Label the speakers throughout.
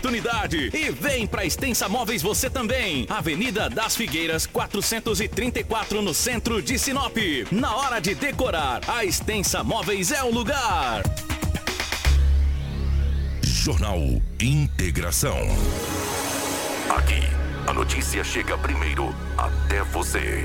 Speaker 1: oportunidade e vem para Extensa Móveis você também. Avenida das Figueiras, 434 no centro de Sinop. Na hora de decorar, a Extensa Móveis é o lugar.
Speaker 2: Jornal Integração. Aqui, a notícia chega primeiro até você.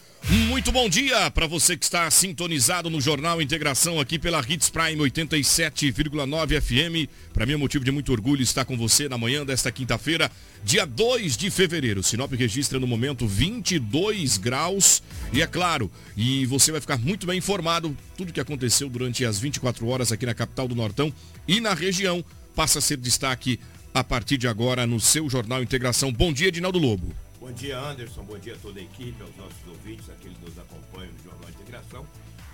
Speaker 3: Muito bom dia para você que está sintonizado no Jornal Integração aqui pela Hits Prime 87,9 FM. Para mim é motivo de muito orgulho estar com você na manhã desta quinta-feira, dia 2 de fevereiro. Sinop registra no momento 22 graus e é claro, e você vai ficar muito bem informado tudo que aconteceu durante as 24 horas aqui na capital do Nortão e na região passa a ser destaque a partir de agora no seu Jornal Integração. Bom dia, Edinaldo Lobo.
Speaker 4: Bom dia, Anderson. Bom dia a toda a equipe, aos nossos ouvintes, aqueles que nos acompanham no Jornal Integração.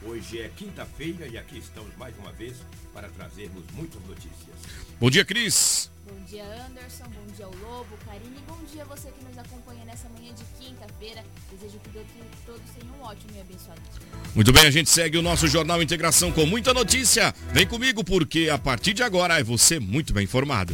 Speaker 4: Hoje é quinta-feira e aqui estamos mais uma vez para trazermos muitas notícias.
Speaker 3: Bom dia, Cris.
Speaker 5: Bom dia, Anderson. Bom dia ao Lobo, Karine. Bom dia a você que nos acompanha nessa manhã de quinta-feira. Desejo que todos tenham um ótimo e abençoado dia.
Speaker 3: Muito bem, a gente segue o nosso Jornal Integração com muita notícia. Vem comigo porque a partir de agora é você muito bem informado.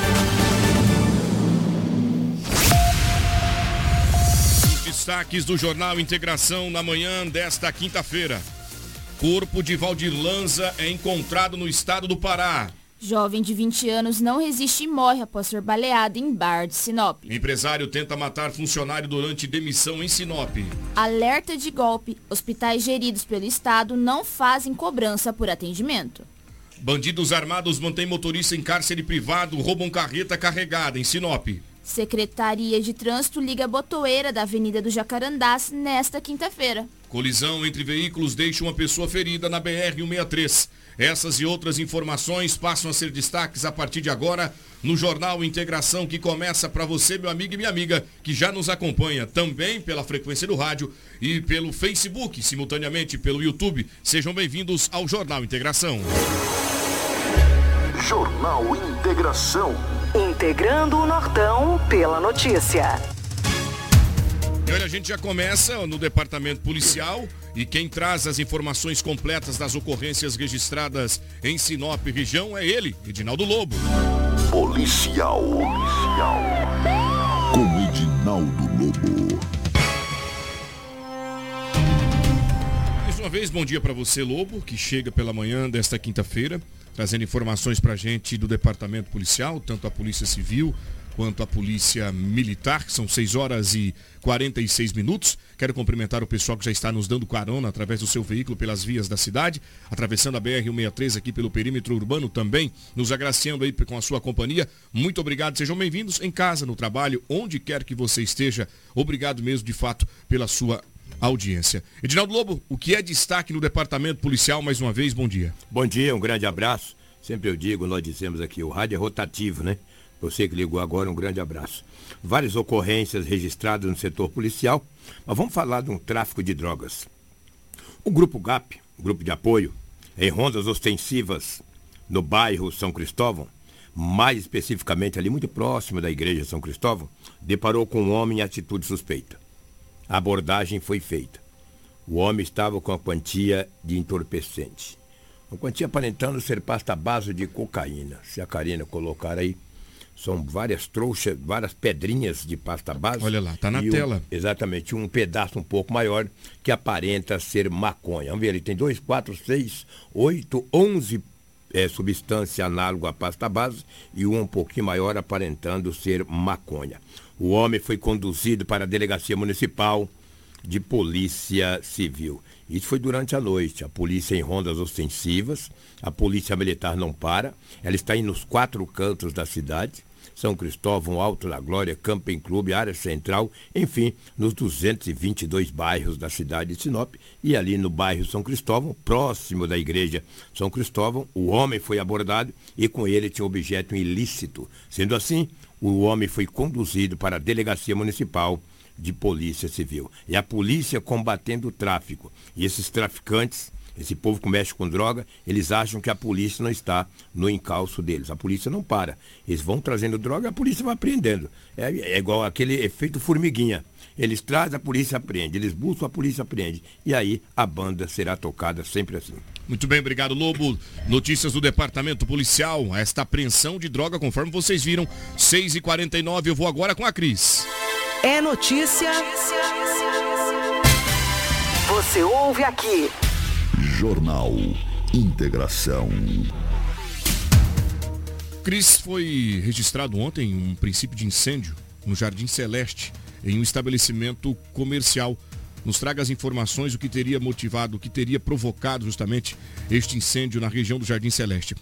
Speaker 3: Destaques do Jornal Integração na manhã desta quinta-feira. Corpo de Valdir Lanza é encontrado no estado do Pará.
Speaker 5: Jovem de 20 anos não resiste e morre após ser baleado em bar de Sinop.
Speaker 3: Empresário tenta matar funcionário durante demissão em Sinop.
Speaker 5: Alerta de golpe. Hospitais geridos pelo Estado não fazem cobrança por atendimento.
Speaker 3: Bandidos armados mantêm motorista em cárcere privado, roubam carreta carregada em Sinop.
Speaker 5: Secretaria de Trânsito liga a botoeira da Avenida do Jacarandás nesta quinta-feira.
Speaker 3: Colisão entre veículos deixa uma pessoa ferida na BR-163. Essas e outras informações passam a ser destaques a partir de agora no Jornal Integração que começa para você, meu amigo e minha amiga, que já nos acompanha também pela frequência do rádio e pelo Facebook, simultaneamente pelo YouTube. Sejam bem-vindos ao Jornal Integração.
Speaker 2: Jornal Integração.
Speaker 6: Integrando o Nortão pela notícia.
Speaker 3: E olha, a gente já começa no departamento policial e quem traz as informações completas das ocorrências registradas em Sinop região é ele, Edinaldo Lobo.
Speaker 2: Policial. Policial. Com Edinaldo Lobo.
Speaker 3: Uma vez, bom dia para você, Lobo, que chega pela manhã desta quinta-feira, trazendo informações para a gente do departamento policial, tanto a Polícia Civil quanto a Polícia Militar, que são 6 horas e 46 minutos. Quero cumprimentar o pessoal que já está nos dando carona através do seu veículo pelas vias da cidade, atravessando a BR-163 aqui pelo perímetro urbano também, nos agraciando aí com a sua companhia. Muito obrigado, sejam bem-vindos em casa, no trabalho, onde quer que você esteja. Obrigado mesmo, de fato, pela sua audiência. Edinaldo Lobo, o que é destaque no departamento policial, mais uma vez, bom dia.
Speaker 4: Bom dia, um grande abraço. Sempre eu digo, nós dizemos aqui, o rádio é rotativo, né? Você que ligou agora, um grande abraço. Várias ocorrências registradas no setor policial, mas vamos falar de um tráfico de drogas. O Grupo GAP, Grupo de Apoio, em rondas ostensivas no bairro São Cristóvão, mais especificamente ali muito próximo da igreja São Cristóvão, deparou com um homem em atitude suspeita. A abordagem foi feita. O homem estava com a quantia de entorpecente. Uma quantia aparentando ser pasta base de cocaína. Se a Karina colocar aí, são várias trouxas, várias pedrinhas de pasta base.
Speaker 3: Olha lá, tá na
Speaker 4: um-
Speaker 3: tela.
Speaker 4: exatamente, um pedaço um pouco maior que aparenta ser maconha. Vamos ver, ele tem 2, 4, 6, 8, 11 é, substância análoga à pasta base e um um pouquinho maior aparentando ser maconha. O homem foi conduzido para a delegacia municipal de polícia civil. Isso foi durante a noite. A polícia em rondas ostensivas, a polícia militar não para, ela está aí nos quatro cantos da cidade. São Cristóvão, Alto da Glória, Camping Clube, Área Central, enfim, nos 222 bairros da cidade de Sinop e ali no bairro São Cristóvão, próximo da igreja São Cristóvão, o homem foi abordado e com ele tinha objeto ilícito. Sendo assim, o homem foi conduzido para a delegacia municipal de polícia civil. É a polícia combatendo o tráfico. E esses traficantes, esse povo que mexe com droga, eles acham que a polícia não está no encalço deles. A polícia não para. Eles vão trazendo droga e a polícia vai apreendendo. É, é igual aquele efeito formiguinha. Eles trazem, a polícia apreende. Eles buscam, a polícia apreende. E aí a banda será tocada sempre assim.
Speaker 3: Muito bem, obrigado, Lobo. Notícias do Departamento Policial. Esta apreensão de droga, conforme vocês viram, 6h49. Eu vou agora com a Cris.
Speaker 6: É notícia. Você ouve aqui.
Speaker 2: Jornal Integração.
Speaker 3: Cris foi registrado ontem um princípio de incêndio no Jardim Celeste, em um estabelecimento comercial. Nos traga as informações, o que teria motivado, o que teria provocado justamente este incêndio na região do Jardim Celeste.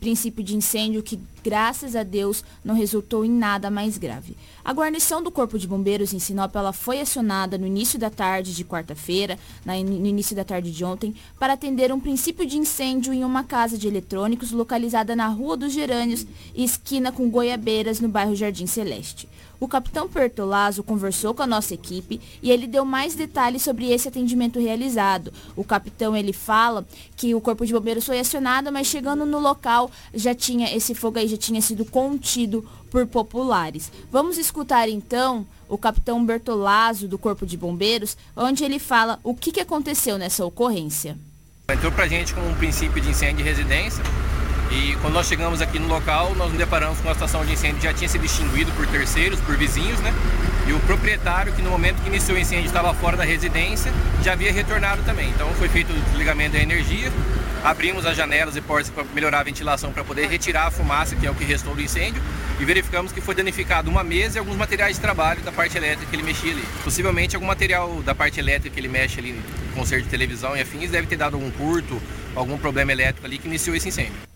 Speaker 5: princípio de incêndio que, graças a Deus, não resultou em nada mais grave. A guarnição do Corpo de Bombeiros em Sinop ela foi acionada no início da tarde de quarta-feira, no início da tarde de ontem, para atender um princípio de incêndio em uma casa de eletrônicos localizada na Rua dos Gerânios, esquina com Goiabeiras, no bairro Jardim Celeste. O capitão Pertolazzo conversou com a nossa equipe e ele deu mais detalhes sobre esse atendimento realizado. O capitão ele fala que o corpo de bombeiros foi acionado, mas chegando no local já tinha esse fogo aí já tinha sido contido por populares. Vamos escutar então o capitão Bertolazzo do corpo de bombeiros, onde ele fala o que, que aconteceu nessa ocorrência.
Speaker 7: Entrou pra gente com um princípio de incêndio de residência e quando nós chegamos aqui no local, nós nos deparamos com uma situação de incêndio já tinha sido extinguido por terceiros, por vizinhos, né? E o proprietário, que no momento que iniciou o incêndio estava fora da residência, já havia retornado também. Então foi feito o desligamento da energia, abrimos as janelas e portas para melhorar a ventilação para poder retirar a fumaça, que é o que restou do incêndio, e verificamos que foi danificado uma mesa e alguns materiais de trabalho da parte elétrica que ele mexia ali. Possivelmente algum material da parte elétrica que ele mexe ali, conserto de televisão e afins, deve ter dado algum curto, algum problema elétrico ali que iniciou esse incêndio.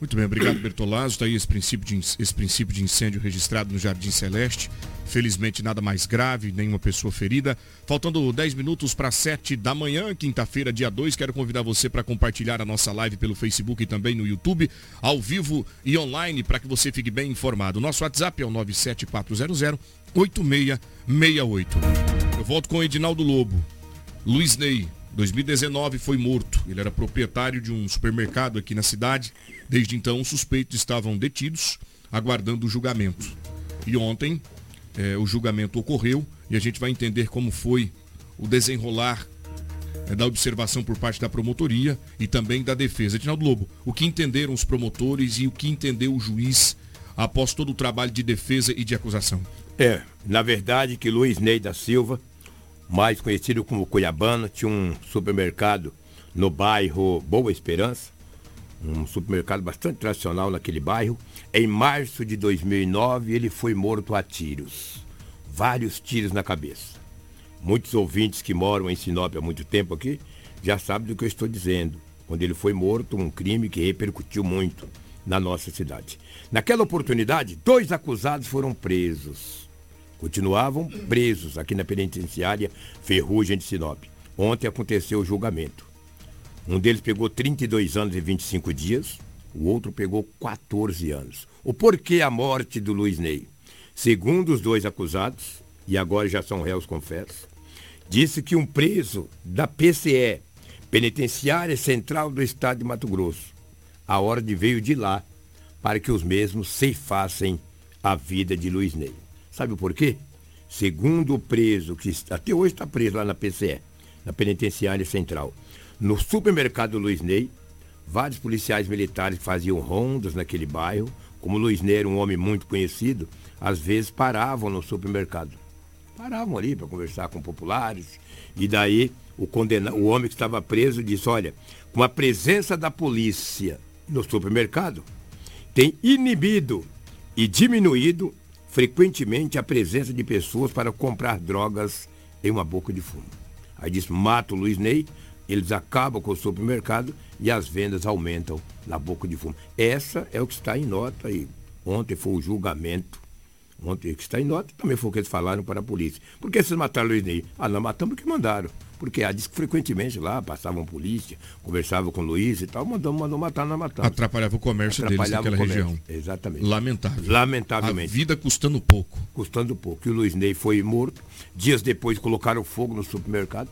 Speaker 3: Muito bem, obrigado Bertolazzo. Está aí esse princípio, de, esse princípio de incêndio registrado no Jardim Celeste. Felizmente nada mais grave, nenhuma pessoa ferida. Faltando 10 minutos para 7 da manhã, quinta-feira, dia 2, quero convidar você para compartilhar a nossa live pelo Facebook e também no YouTube, ao vivo e online, para que você fique bem informado. Nosso WhatsApp é o 97400 8668. Eu volto com o Edinaldo Lobo. Luiz Ney, 2019 foi morto. Ele era proprietário de um supermercado aqui na cidade. Desde então, os suspeitos estavam detidos, aguardando o julgamento. E ontem, eh, o julgamento ocorreu e a gente vai entender como foi o desenrolar eh, da observação por parte da promotoria e também da defesa. Edinaldo Lobo, o que entenderam os promotores e o que entendeu o juiz após todo o trabalho de defesa e de acusação?
Speaker 4: É, na verdade que Luiz Ney da Silva, mais conhecido como Cuiabano, tinha um supermercado no bairro Boa Esperança, um supermercado bastante tradicional naquele bairro. Em março de 2009, ele foi morto a tiros, vários tiros na cabeça. Muitos ouvintes que moram em Sinop há muito tempo aqui já sabem do que eu estou dizendo. Quando ele foi morto, um crime que repercutiu muito na nossa cidade. Naquela oportunidade, dois acusados foram presos. Continuavam presos aqui na penitenciária Ferrugem de Sinop. Ontem aconteceu o julgamento. Um deles pegou 32 anos e 25 dias, o outro pegou 14 anos. O porquê a morte do Luiz Ney? Segundo os dois acusados, e agora já são réus confessos, disse que um preso da PCE, Penitenciária Central do Estado de Mato Grosso, a ordem veio de lá para que os mesmos ceifassem a vida de Luiz Ney. Sabe por quê? Segundo o preso, que até hoje está preso lá na PCE, na Penitenciária Central, no supermercado Luiz Ney, vários policiais militares faziam rondas naquele bairro, como Luiz Ney era um homem muito conhecido, às vezes paravam no supermercado. Paravam ali para conversar com populares. E daí o, condena... o homem que estava preso disse, olha, com a presença da polícia no supermercado, tem inibido e diminuído frequentemente a presença de pessoas para comprar drogas em uma boca de fumo. Aí diz, mata o Luiz Ney, eles acabam com o supermercado e as vendas aumentam na boca de fumo. Essa é o que está em nota aí. Ontem foi o julgamento. Ontem que está em nota também foi o que eles falaram para a polícia. Por que vocês mataram o Luiz Ney? Ah, não matamos porque mandaram. Porque ah, diz que frequentemente lá passavam polícia, conversavam com o Luiz e tal, mandou, mandou matar, não matamos.
Speaker 3: Atrapalhava o comércio Atrapalhava deles naquela região.
Speaker 4: Exatamente.
Speaker 3: Lamentável.
Speaker 4: Lamentavelmente.
Speaker 3: A vida custando pouco.
Speaker 4: Custando pouco. E o Luiz Ney foi morto. Dias depois colocaram fogo no supermercado.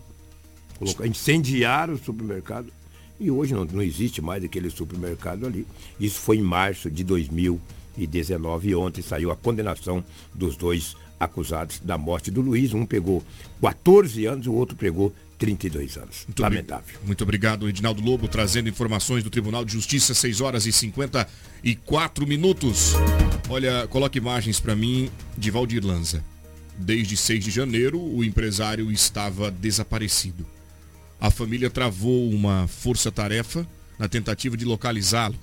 Speaker 4: Colocaram, incendiaram o supermercado. E hoje não, não existe mais aquele supermercado ali. Isso foi em março de 2019 e ontem saiu a condenação dos dois acusados da morte do Luiz. Um pegou 14 anos, o outro pegou 32 anos.
Speaker 3: Muito
Speaker 4: Lamentável.
Speaker 3: Muito obrigado, Edinaldo Lobo, trazendo informações do Tribunal de Justiça, 6 horas e 54 minutos. Olha, coloque imagens para mim de Valdir Lanza. Desde 6 de janeiro, o empresário estava desaparecido. A família travou uma força-tarefa na tentativa de localizá-lo.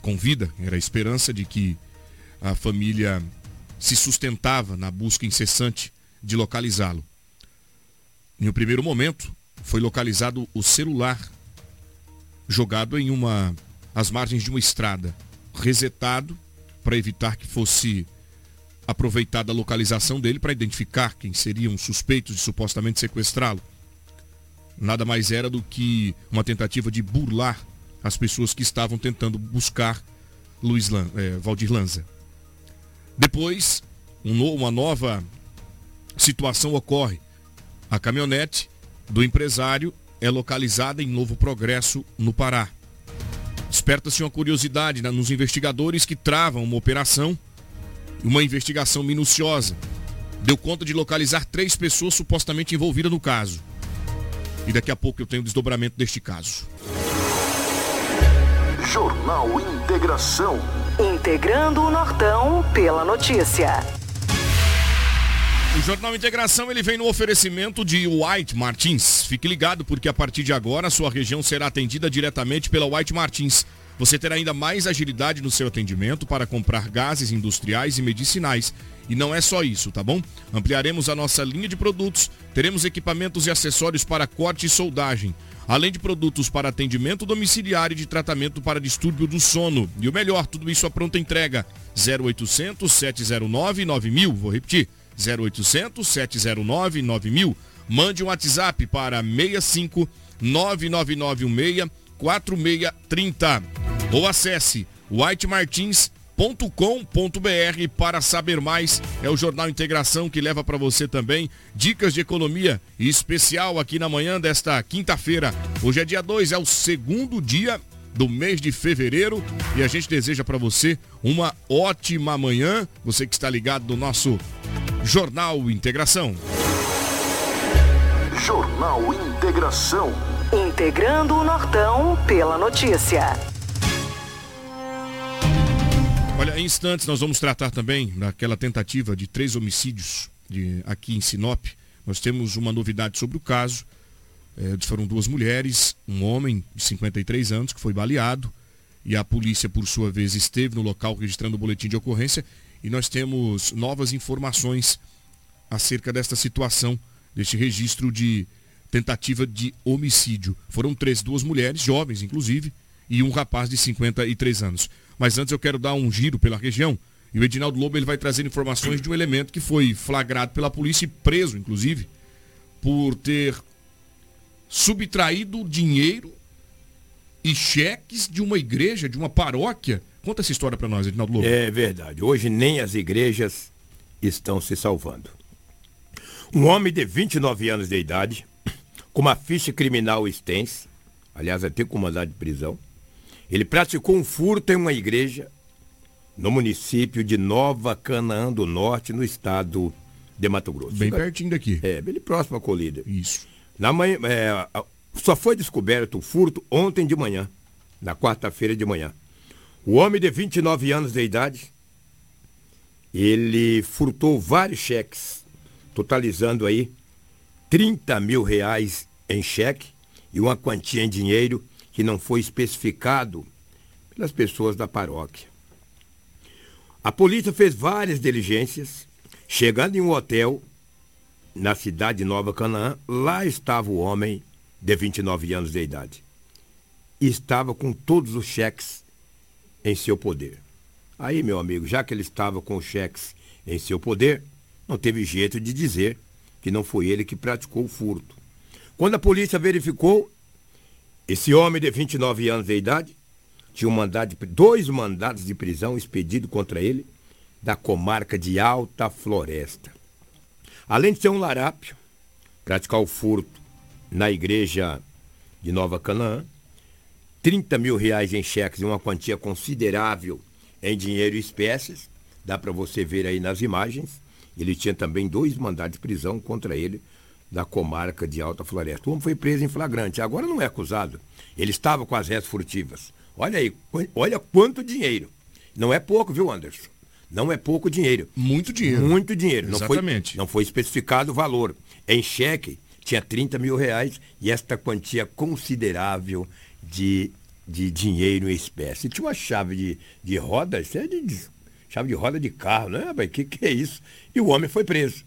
Speaker 3: Com vida, era a esperança de que a família se sustentava na busca incessante de localizá-lo. Em um primeiro momento, foi localizado o celular jogado em uma às margens de uma estrada, resetado para evitar que fosse aproveitada a localização dele para identificar quem seriam suspeitos de supostamente sequestrá-lo. Nada mais era do que uma tentativa de burlar as pessoas que estavam tentando buscar Luiz Lan, é, Valdir Lanza. Depois, um, uma nova situação ocorre. A caminhonete do empresário é localizada em Novo Progresso, no Pará. Desperta-se uma curiosidade nos investigadores que travam uma operação, uma investigação minuciosa. Deu conta de localizar três pessoas supostamente envolvidas no caso. E daqui a pouco eu tenho o desdobramento deste caso.
Speaker 6: Jornal Integração. Integrando o Nortão pela notícia.
Speaker 3: O Jornal Integração ele vem no oferecimento de White Martins. Fique ligado porque a partir de agora a sua região será atendida diretamente pela White Martins. Você terá ainda mais agilidade no seu atendimento para comprar gases industriais e medicinais e não é só isso, tá bom? Ampliaremos a nossa linha de produtos, teremos equipamentos e acessórios para corte e soldagem, além de produtos para atendimento domiciliar e de tratamento para distúrbio do sono. E o melhor, tudo isso a pronta entrega. 0800 709 9000, vou repetir, 0800 709 9000. Mande um WhatsApp para 65 99916 4630 ou acesse White Martins com.br para saber mais. É o Jornal Integração que leva para você também dicas de economia especial aqui na manhã desta quinta-feira. Hoje é dia 2, é o segundo dia do mês de fevereiro e a gente deseja para você uma ótima manhã. Você que está ligado no nosso Jornal Integração.
Speaker 6: Jornal Integração. Integrando o Nortão pela notícia.
Speaker 3: Olha, em instantes nós vamos tratar também daquela tentativa de três homicídios de, aqui em Sinop. Nós temos uma novidade sobre o caso. É, foram duas mulheres, um homem de 53 anos que foi baleado e a polícia, por sua vez, esteve no local registrando o boletim de ocorrência e nós temos novas informações acerca desta situação, deste registro de tentativa de homicídio. Foram três, duas mulheres, jovens inclusive, e um rapaz de 53 anos. Mas antes eu quero dar um giro pela região. E o Edinaldo Lobo ele vai trazer informações de um elemento que foi flagrado pela polícia e preso, inclusive, por ter subtraído dinheiro e cheques de uma igreja, de uma paróquia. Conta essa história para nós, Edinaldo Lobo.
Speaker 4: É verdade. Hoje nem as igrejas estão se salvando. Um homem de 29 anos de idade, com uma ficha criminal extensa, aliás, até com mandado de prisão, Ele praticou um furto em uma igreja no município de Nova Canaã do Norte, no estado de Mato Grosso.
Speaker 3: Bem pertinho daqui.
Speaker 4: É, bem próximo à colíder.
Speaker 3: Isso.
Speaker 4: Na manhã, é, só foi descoberto o furto ontem de manhã, na quarta-feira de manhã. O homem de 29 anos de idade, ele furtou vários cheques, totalizando aí 30 mil reais em cheque e uma quantia em dinheiro que não foi especificado pelas pessoas da paróquia. A polícia fez várias diligências, chegando em um hotel na cidade de Nova Canaã, lá estava o homem de 29 anos de idade. E estava com todos os cheques em seu poder. Aí, meu amigo, já que ele estava com os cheques em seu poder, não teve jeito de dizer que não foi ele que praticou o furto. Quando a polícia verificou, esse homem de 29 anos de idade tinha um mandado de, dois mandados de prisão expedidos contra ele da comarca de Alta Floresta. Além de ser um larápio, praticar o furto na igreja de Nova Canaã, 30 mil reais em cheques e uma quantia considerável em dinheiro e espécies, dá para você ver aí nas imagens. Ele tinha também dois mandados de prisão contra ele da comarca de Alta Floresta. O homem foi preso em flagrante, agora não é acusado. Ele estava com as restas furtivas. Olha aí, olha quanto dinheiro. Não é pouco, viu, Anderson? Não é pouco dinheiro.
Speaker 3: Muito dinheiro.
Speaker 4: Muito dinheiro.
Speaker 3: Exatamente.
Speaker 4: Não foi, não foi especificado o valor. Em cheque, tinha 30 mil reais e esta quantia considerável de, de dinheiro em espécie. Tinha uma chave de, de roda, isso é de, de chave de roda de carro, né? O que, que é isso? E o homem foi preso.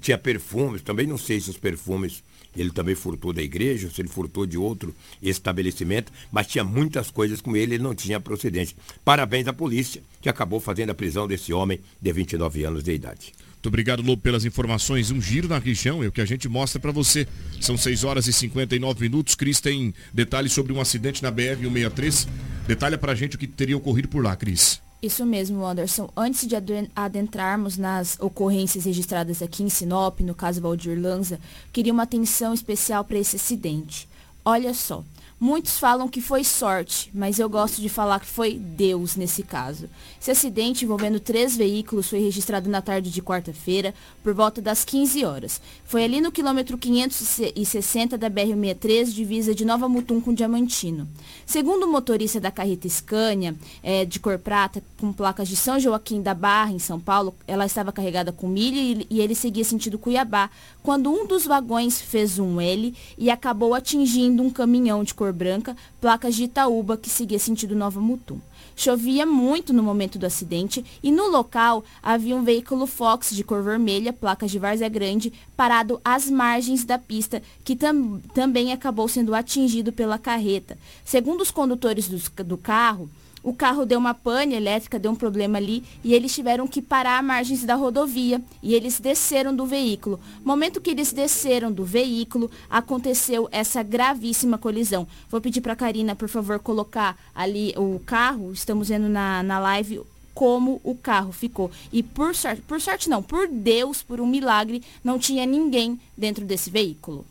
Speaker 4: Tinha perfumes, também não sei se os perfumes ele também furtou da igreja, se ele furtou de outro estabelecimento, mas tinha muitas coisas com ele, ele não tinha procedência. Parabéns à polícia, que acabou fazendo a prisão desse homem de 29 anos de idade.
Speaker 3: Muito obrigado, Lobo, pelas informações. Um giro na região é o que a gente mostra para você. São 6 horas e 59 minutos. Cris tem detalhes sobre um acidente na BR-163. Detalha para a gente o que teria ocorrido por lá, Cris.
Speaker 5: Isso mesmo, Anderson. Antes de adentrarmos nas ocorrências registradas aqui em Sinop, no caso Valdir Lanza, queria uma atenção especial para esse acidente. Olha só, Muitos falam que foi sorte, mas eu gosto de falar que foi Deus nesse caso. Esse acidente envolvendo três veículos foi registrado na tarde de quarta-feira, por volta das 15 horas. Foi ali no quilômetro 560 da BR-63, divisa de Nova Mutum com Diamantino. Segundo o motorista da carreta Scania, é, de cor prata, com placas de São Joaquim da Barra, em São Paulo, ela estava carregada com milho e, ele seguia sentido Cuiabá, quando um dos vagões fez um L e acabou atingindo um caminhão de cor cor branca, placas de Itaúba, que seguia sentido Nova Mutum. Chovia muito no momento do acidente e no local havia um veículo Fox de cor vermelha, placas de Várzea Grande, parado às margens da pista, que tam também acabou sendo atingido pela carreta. Segundo os condutores do, do carro, o carro deu uma pane elétrica, deu um problema ali e eles tiveram que parar à margens da rodovia e eles desceram do veículo. Momento que eles desceram do veículo, aconteceu essa gravíssima colisão. Vou pedir para a Karina, por favor, colocar ali o carro. Estamos vendo na, na live como o carro ficou. E por sorte, por sorte não, por Deus, por um milagre, não tinha ninguém dentro desse veículo.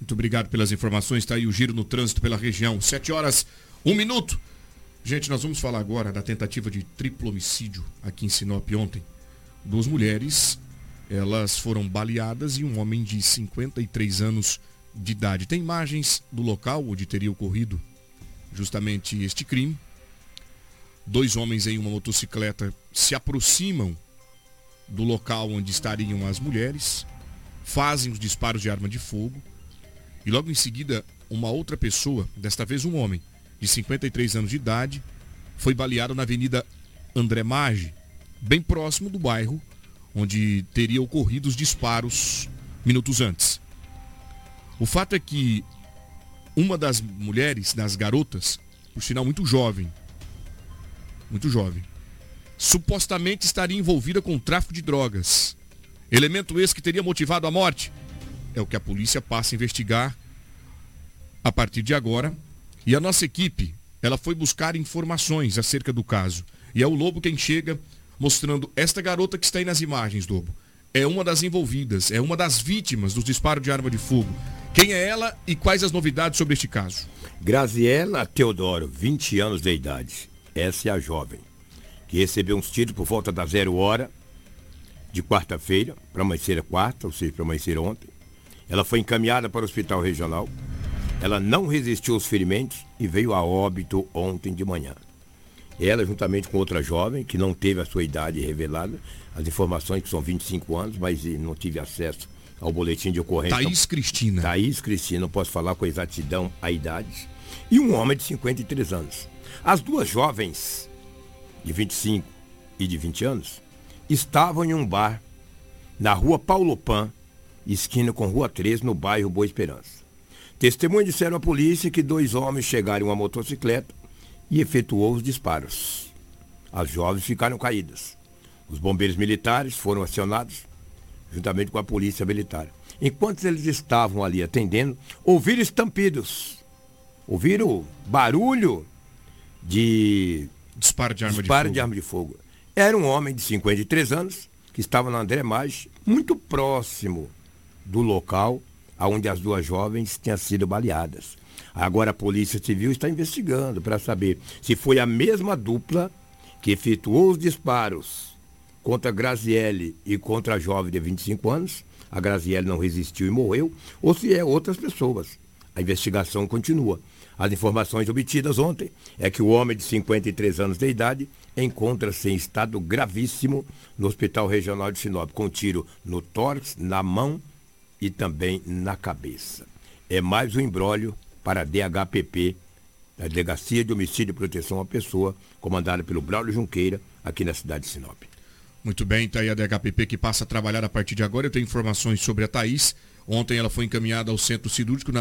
Speaker 3: Muito obrigado pelas informações. Está aí o giro no trânsito pela região. Sete horas, um minuto. Gente, nós vamos falar agora da tentativa de triplo homicídio aqui em Sinop ontem. Duas mulheres, elas foram baleadas e um homem de 53 anos de idade. Tem imagens do local onde teria ocorrido justamente este crime. Dois homens em uma motocicleta se aproximam do local onde estariam as mulheres, fazem os disparos de arma de fogo e logo em seguida uma outra pessoa, desta vez um homem, de 53 anos de idade, foi baleado na Avenida André Maggi, bem próximo do bairro onde teria ocorrido os disparos minutos antes. O fato é que uma das mulheres, das garotas, por sinal muito jovem, muito jovem, supostamente estaria envolvida com tráfico de drogas. Elemento esse que teria motivado a morte. É o que a polícia passa a investigar a partir de agora e a nossa equipe, ela foi buscar informações acerca do caso. E é o Lobo quem chega mostrando esta garota que está aí nas imagens, Lobo. É uma das envolvidas, é uma das vítimas dos disparos de arma de fogo. Quem é ela e quais as novidades sobre este caso?
Speaker 4: Graziela Teodoro, 20 anos de idade. Essa é a jovem, que recebeu uns tiros por volta da zero hora de quarta-feira, para amanhecer a quarta, ou seja, para amanhecer ontem. Ela foi encaminhada para o hospital regional. Ela não resistiu aos ferimentos e veio a óbito ontem de manhã. Ela, juntamente com outra jovem, que não teve a sua idade revelada, as informações que são 25 anos, mas não tive acesso ao boletim de ocorrência.
Speaker 3: Thaís Cristina.
Speaker 4: Thaís Cristina, não posso falar com exatidão a idade. E um homem de 53 anos. As duas jovens, de 25 e de 20 anos, estavam em um bar na rua Paulo Pan, esquina com Rua 13, no bairro Boa Esperança. Testemunhas disseram à polícia que dois homens chegaram em uma motocicleta e efetuou os disparos. As jovens ficaram caídas. Os bombeiros militares foram acionados, juntamente com a polícia militar. Enquanto eles estavam ali atendendo, ouviram estampidos. Ouviram barulho de
Speaker 3: disparo de arma,
Speaker 4: disparo
Speaker 3: de,
Speaker 4: de, arma de fogo. Era um homem de 53 anos que estava na André Mais, muito próximo do local onde as duas jovens tinham sido baleadas. Agora a Polícia Civil está investigando para saber se foi a mesma dupla que efetuou os disparos contra Graziele e contra a jovem de 25 anos. A Graziele não resistiu e morreu, ou se é outras pessoas. A investigação continua. As informações obtidas ontem é que o homem de 53 anos de idade encontra-se em estado gravíssimo no Hospital Regional de Sinop, com tiro no tórax, na mão e também na cabeça. É mais um embrólio para a DHPP, a Delegacia de Homicídio e Proteção à Pessoa, comandada pelo Braulio Junqueira, aqui na cidade de Sinop.
Speaker 3: Muito bem, está aí a DHPP que passa a trabalhar a partir de agora. Eu tenho informações sobre a Thaís. Ontem ela foi encaminhada ao centro cirúrgico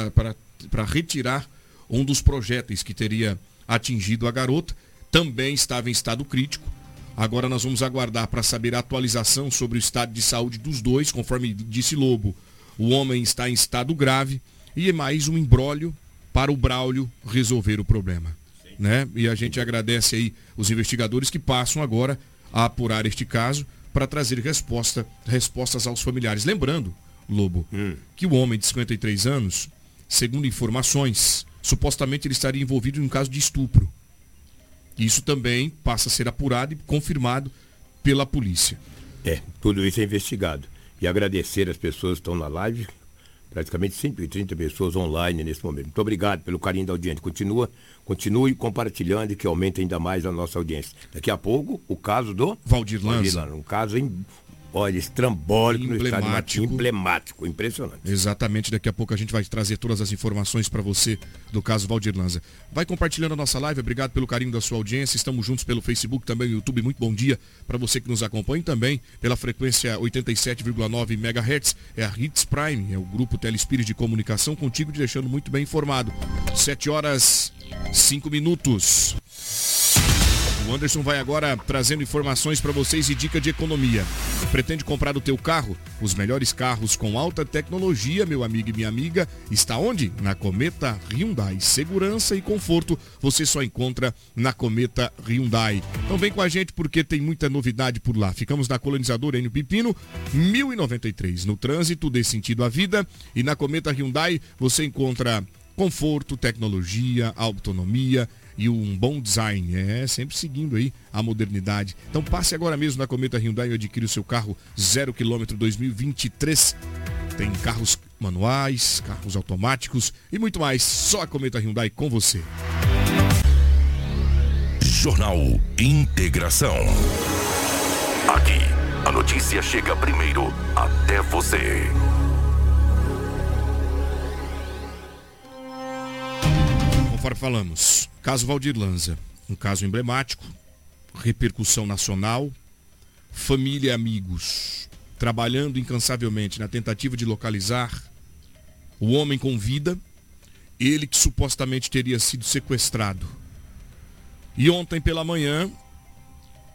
Speaker 3: para retirar um dos projéteis que teria atingido a garota. Também estava em estado crítico. Agora nós vamos aguardar para saber a atualização sobre o estado de saúde dos dois, conforme disse Lobo. O homem está em estado grave e é mais um embrólio para o Braulio resolver o problema. Né? E a gente agradece aí os investigadores que passam agora a apurar este caso para trazer resposta, respostas aos familiares. Lembrando, Lobo, hum. que o homem de 53 anos, segundo informações, supostamente ele estaria envolvido em um caso de estupro. Isso também passa a ser apurado e confirmado pela polícia.
Speaker 4: É, tudo isso é investigado. E agradecer as pessoas que estão na live, praticamente 130 pessoas online nesse momento. Muito obrigado pelo carinho da audiência. Continua, continue compartilhando e que aumente ainda mais a nossa audiência. Daqui a pouco, o caso do
Speaker 3: Valdir Lanza. Valdir Lanza
Speaker 4: um caso em olha, estrambólico no estado de Matinho, emblemático, impressionante.
Speaker 3: Exatamente, daqui a pouco a gente vai trazer todas as informações para você do caso Valdir Lanza. Vai compartilhando a nossa live, obrigado pelo carinho da sua audiência, estamos juntos pelo Facebook, também no YouTube, muito bom dia para você que nos acompanha e também pela frequência 87,9 MHz, é a Hits Prime, é o grupo Telespires de Comunicação, contigo te deixando muito bem informado. 7 horas 5 minutos. O Anderson vai agora trazendo informações para vocês e dica de economia. Pretende comprar o teu carro? Os melhores carros com alta tecnologia, meu amigo e minha amiga, está onde? Na Cometa Hyundai. Segurança e conforto você só encontra na Cometa Hyundai. Então vem com a gente porque tem muita novidade por lá. Ficamos na colonizadora Enio Pipino, 1093. No trânsito dê sentido à vida e na Cometa Hyundai você encontra conforto, tecnologia, autonomia e um bom design. É, sempre seguindo aí a modernidade. Então passe agora mesmo na Cometa Hyundai e adquira o seu carro 0 km 2023. Tem carros manuais, carros automáticos e muito mais. Só a Cometa Hyundai com você.
Speaker 2: Jornal Integração. Aqui, a notícia chega primeiro até você.
Speaker 3: Conforme falamos, Caso Valdir Lanza, um caso emblemático, repercussão nacional, família e amigos trabalhando incansavelmente na tentativa de localizar o homem com vida, ele que supostamente teria sido sequestrado. E ontem pela manhã,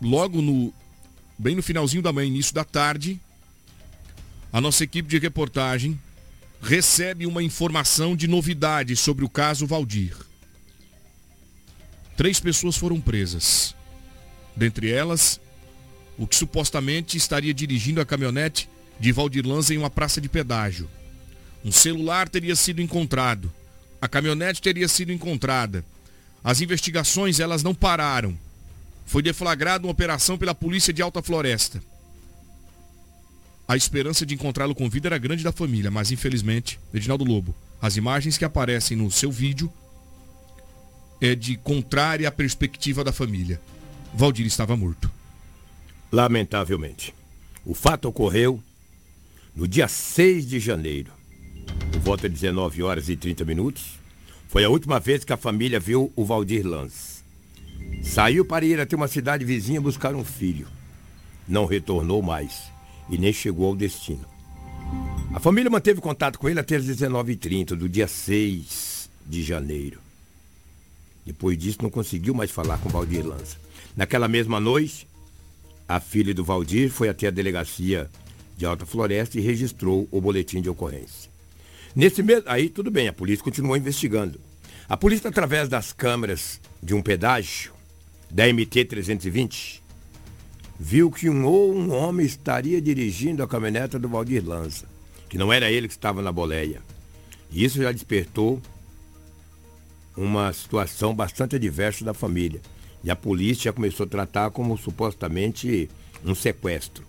Speaker 3: logo no bem no finalzinho da manhã, início da tarde, a nossa equipe de reportagem recebe uma informação de novidade sobre o caso Valdir. Três pessoas foram presas. Dentre elas, o que supostamente estaria dirigindo a caminhonete de Valdir Lanza em uma praça de pedágio. Um celular teria sido encontrado. A caminhonete teria sido encontrada. As investigações, elas não pararam. Foi deflagrada uma operação pela polícia de Alta Floresta. A esperança de encontrá-lo com vida era grande da família, mas infelizmente, Edinaldo Lobo, as imagens que aparecem no seu vídeo é de contrária à perspectiva da família. Valdir estava morto.
Speaker 4: Lamentavelmente. O fato ocorreu no dia 6 de janeiro, por volta de 19 horas e 30 minutos. Foi a última vez que a família viu o Valdir Lanz. Saiu para ir até uma cidade vizinha buscar um filho. Não retornou mais e nem chegou ao destino. A família manteve contato com ele até as 19h30 do dia 6 de janeiro. Depois disso, não conseguiu mais falar com Valdir Lanza. Naquela mesma noite, a filha do Valdir foi até a delegacia de Alta Floresta e registrou o boletim de ocorrência. Nesse aí tudo bem, a polícia continuou investigando. A polícia, através das câmeras de um pedágio da MT-320, viu que um, ou um homem estaria dirigindo a caminhoneta do Valdir Lanza, que não era ele que estava na boleia. E isso já despertou uma situação bastante adversa da família. E a polícia já começou a tratar como supostamente um sequestro.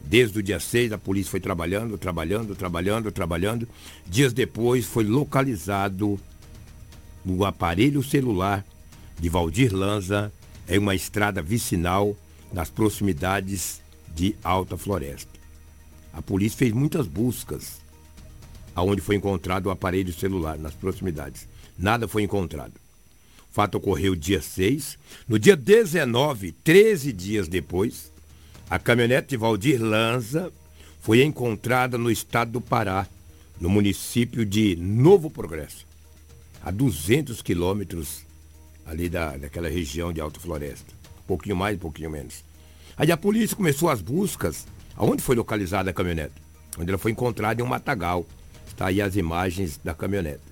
Speaker 4: Desde o dia 6, a polícia foi trabalhando, trabalhando, trabalhando, trabalhando. Dias depois, foi localizado o aparelho celular de Valdir Lanza em uma estrada vicinal nas proximidades de Alta Floresta. A polícia fez muitas buscas aonde foi encontrado o aparelho celular nas proximidades. Nada foi encontrado. O fato ocorreu dia 6. No dia 19, 13 dias depois, a caminhonete de Valdir Lanza foi encontrada no estado do Pará, no município de Novo Progresso, a 200 quilômetros ali da, daquela região de Alta Floresta. Um pouquinho mais, um pouquinho menos. Aí a polícia começou as buscas. Aonde foi localizada a caminhonete? Onde ela foi encontrada em um matagal. Está aí as imagens da caminhonete.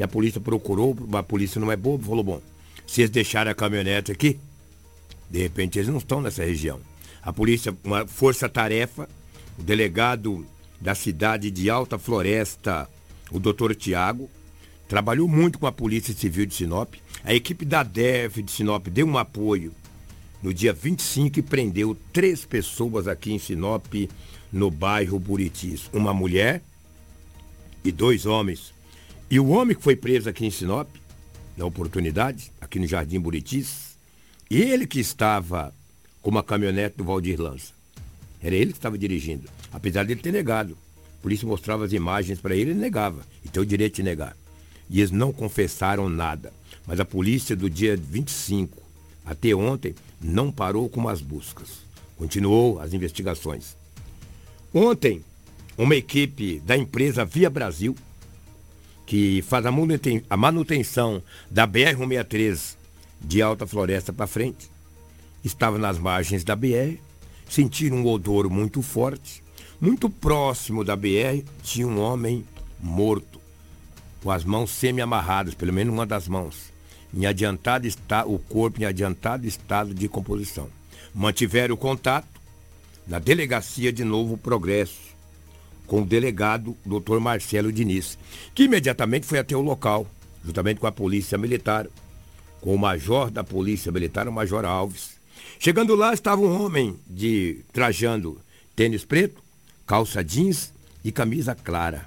Speaker 4: E a polícia procurou, a polícia não é boba, falou, bom, se eles deixarem a caminhonete aqui, de repente eles não estão nessa região. A polícia, uma força-tarefa, o delegado da cidade de Alta Floresta, o doutor Tiago, trabalhou muito com a Polícia Civil de Sinop. A equipe da DEF de Sinop deu um apoio no dia 25 e prendeu três pessoas aqui em Sinop, no bairro Buritis. Uma mulher e dois homens e o homem que foi preso aqui em Sinop, na oportunidade, aqui no Jardim Buritis, ele que estava com uma caminhonete do Valdir Lança. Era ele que estava dirigindo, apesar dele ter negado. A polícia mostrava as imagens para ele, ele negava. E tem o direito de negar. E eles não confessaram nada. Mas a polícia do dia 25 até ontem não parou com as buscas. Continuou as investigações. Ontem, uma equipe da empresa Via Brasil que faz a manutenção da BR-163 de Alta Floresta para frente, estava nas margens da BR, sentiram um odor muito forte. Muito próximo da BR tinha um homem morto, com as mãos semi-amarradas, pelo menos uma das mãos, em adiantado está o corpo em adiantado estado de composição. Mantiveram o contato na delegacia de Novo Progresso com o delegado Dr. Marcelo Diniz, que imediatamente foi até o local, juntamente com a polícia militar, com o major da polícia militar, o major Alves. Chegando lá estava um homem de trajando tênis preto, calça jeans e camisa clara,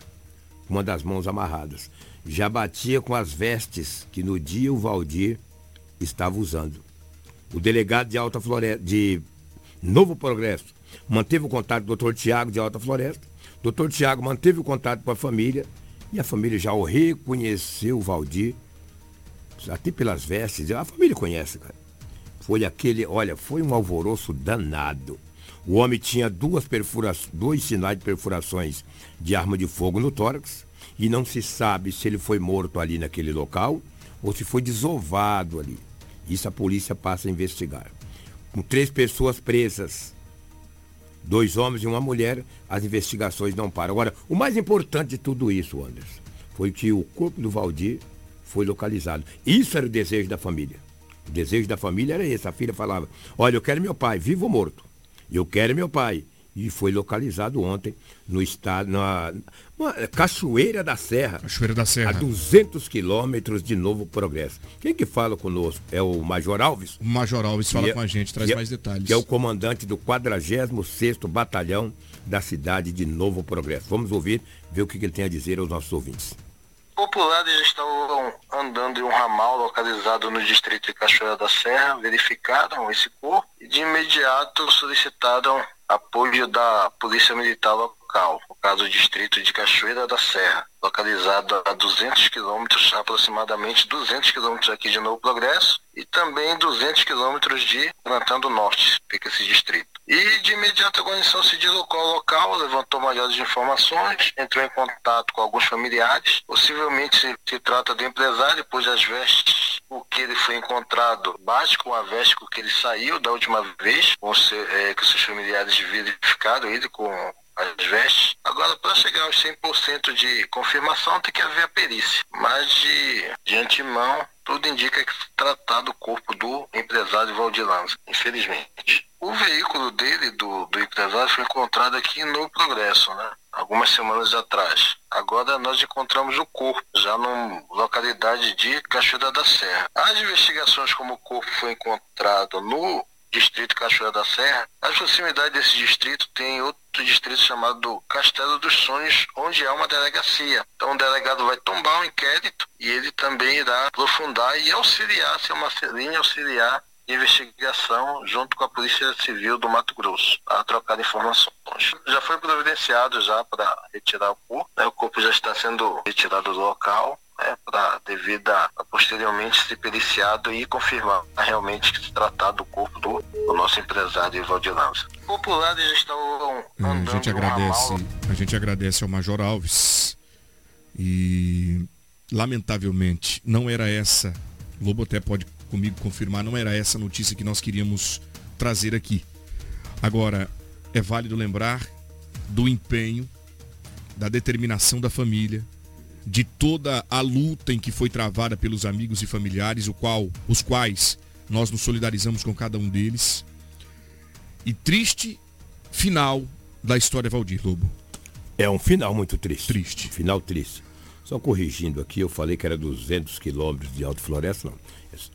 Speaker 4: uma das mãos amarradas. Já batia com as vestes que no dia o Valdir estava usando. O delegado de Alta Floresta, de Novo Progresso, manteve o contato com o doutor Tiago de Alta Floresta Doutor Tiago manteve o contato com a família e a família já o reconheceu, o Valdir, até pelas vestes. A família conhece, cara. Foi aquele, olha, foi um alvoroço danado. O homem tinha duas perfurações, dois sinais de perfurações de arma de fogo no tórax e não se sabe se ele foi morto ali naquele local ou se foi desovado ali. Isso a polícia passa a investigar. Com três pessoas presas, dois homens e uma mulher, as investigações não param. Agora, o mais importante de tudo isso, Anderson, foi que o corpo do Valdir foi localizado. Isso era o desejo da família. O desejo da família era esse. A filha falava: Olha, eu quero meu pai, vivo ou morto. Eu quero meu pai. e foi localizado ontem no estado, na, na Cachoeira da Serra.
Speaker 3: Cachoeira da Serra.
Speaker 4: A 200 quilômetros de Novo Progresso. Quem que fala conosco? É o Major Alves?
Speaker 3: O Major Alves fala
Speaker 4: é,
Speaker 3: com a gente, traz
Speaker 4: é,
Speaker 3: mais detalhes.
Speaker 4: Que é o comandante do 46º Batalhão da cidade de Novo Progresso. Vamos ouvir, ver o que ele tem a dizer aos nossos ouvintes.
Speaker 8: Populares estavam andando em um ramal localizado no distrito de Cachoeira da Serra, verificaram esse corpo e de imediato solicitaram apoio da Polícia Militar local, do distrito de Cachoeira da Serra, localizado a 200 quilômetros, aproximadamente 200 quilômetros aqui de Novo Progresso e também 200 quilômetros de Plantão do Norte, fica esse distrito. E de imediato a guarnição se deslocou ao local, levantou maiores informações, entrou em contato com alguns familiares. Possivelmente se, se trata do empresário, pois as vestes o que ele foi encontrado bate com a veste com que ele saiu da última vez, com seu, é, que seus familiares verificaram ele com as vestes. Agora, para chegar aos 100% de confirmação, tem que haver a perícia. Mas de, de antemão, tudo indica que se tratar do corpo do empresário Valdir Lanza, infelizmente. O veículo dele, do, do empresário, foi encontrado aqui no Progresso, né? Algumas semanas atrás. Agora nós encontramos o corpo, já na localidade de Cachoeira da Serra. As investigações como o corpo foi encontrado no distrito Cachoeira da Serra, na proximidade desse distrito tem outro distrito chamado Castelo dos Sonhos, onde há uma delegacia. Então o delegado vai tombar um inquérito e ele também irá aprofundar e auxiliar, ser uma linha auxiliar investigação junto com a Polícia Civil do Mato Grosso a trocar informações. Já foi providenciado já para retirar o corpo, né? o corpo já está sendo retirado do local né? para devido a, a, posteriormente ser periciado e confirmar realmente que se tratar do corpo do, do nosso empresário Ivaldir Lanza. Populares estão
Speaker 3: andando a gente agradece, a gente agradece ao Major Alves e lamentavelmente não era essa Lobo até pode comigo confirmar, não era essa notícia que nós queríamos trazer aqui. Agora, é válido lembrar do empenho, da determinação da família, de toda a luta em que foi travada pelos amigos e familiares, o qual, os quais nós nos solidarizamos com cada um deles. E triste final da história Valdir Lobo.
Speaker 4: É um final muito triste.
Speaker 3: Triste.
Speaker 4: final triste. Só corrigindo aqui, eu falei que era 200 quilômetros de Alto Floresta, não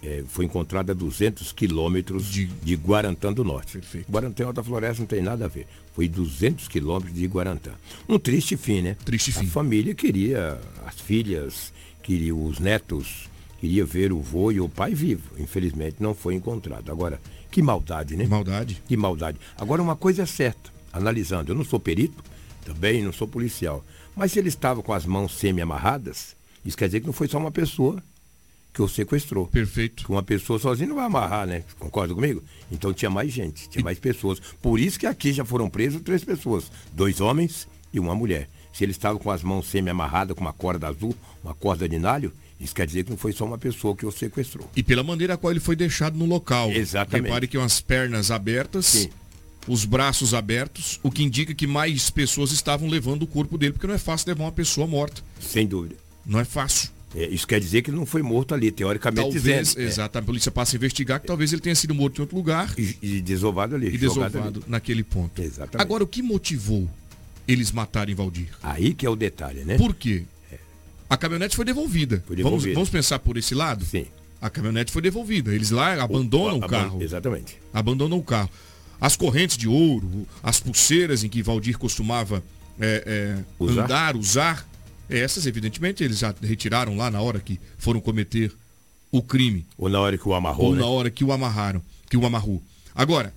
Speaker 4: é, foi encontrada a 200 quilômetros de... de Guarantã do Norte. Perfeito. Guarantã e Alta Floresta não tem nada a ver. Foi 200 quilômetros de Guarantã. Um triste fim, né?
Speaker 3: Triste fim.
Speaker 4: A família queria, as filhas, queria os netos, queria ver o vô e o pai vivo. Infelizmente não foi encontrado. Agora, que maldade, né?
Speaker 3: Que maldade.
Speaker 4: Que maldade. Agora, uma coisa é certa, analisando, eu não sou perito, também não sou policial, mas se ele estava com as mãos semi-amarradas, isso quer dizer que não foi só uma pessoa que o sequestrou.
Speaker 3: Perfeito.
Speaker 4: Que uma pessoa sozinha não vai amarrar, né? Concorda comigo? Então tinha mais gente, tinha mais pessoas. Por isso que aqui já foram presos três pessoas: dois homens e uma mulher. Se eles estavam com as mãos semi-amarradas com uma corda azul, uma corda de nalho, isso quer dizer que não foi só uma pessoa que o sequestrou.
Speaker 3: E pela maneira a qual ele foi deixado no local.
Speaker 4: Exatamente.
Speaker 3: Repare que as pernas abertas. Sim. Os braços abertos, o que indica que mais pessoas estavam levando o corpo dele, porque não é fácil levar uma pessoa morta.
Speaker 4: Sem dúvida.
Speaker 3: Não é fácil.
Speaker 4: É, isso quer dizer que ele não foi morto ali, teoricamente
Speaker 3: talvez, dizendo. É. Exato, a polícia passa a investigar que talvez ele tenha sido morto em outro lugar.
Speaker 4: E, e desovado ali.
Speaker 3: E desovado ali. naquele ponto.
Speaker 4: Exatamente.
Speaker 3: Agora, o que motivou eles matarem Valdir?
Speaker 4: Aí que é o detalhe, né?
Speaker 3: Por quê? É. A caminhonete foi devolvida. Foi devolvida. Vamos, vamos pensar por esse lado?
Speaker 4: Sim.
Speaker 3: A caminhonete foi devolvida. Eles lá abandonam o, o, o carro.
Speaker 4: Exatamente.
Speaker 3: Abandonam o carro. As correntes de ouro, as pulseiras em que Valdir costumava é, é, usar. andar, usar, essas, evidentemente, eles já retiraram lá na hora que foram cometer o crime.
Speaker 4: Ou na hora que o amarrou.
Speaker 3: Ou
Speaker 4: né?
Speaker 3: na hora que o amarraram, que o amarrou. Agora,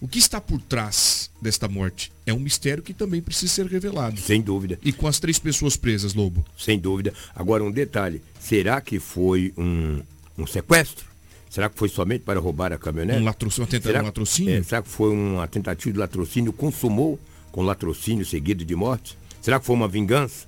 Speaker 3: o que está por trás desta morte é um mistério que também precisa ser revelado.
Speaker 4: Sem dúvida.
Speaker 3: E com as três pessoas presas, Lobo.
Speaker 4: Sem dúvida. Agora, um detalhe: será que foi um, um sequestro? Será que foi somente para roubar a caminhonete?
Speaker 3: Um latrocínio, uma tentativa de latrocínio?
Speaker 4: É, será que foi uma tentativa de latrocínio consumou com latrocínio seguido de morte? Será que foi uma vingança?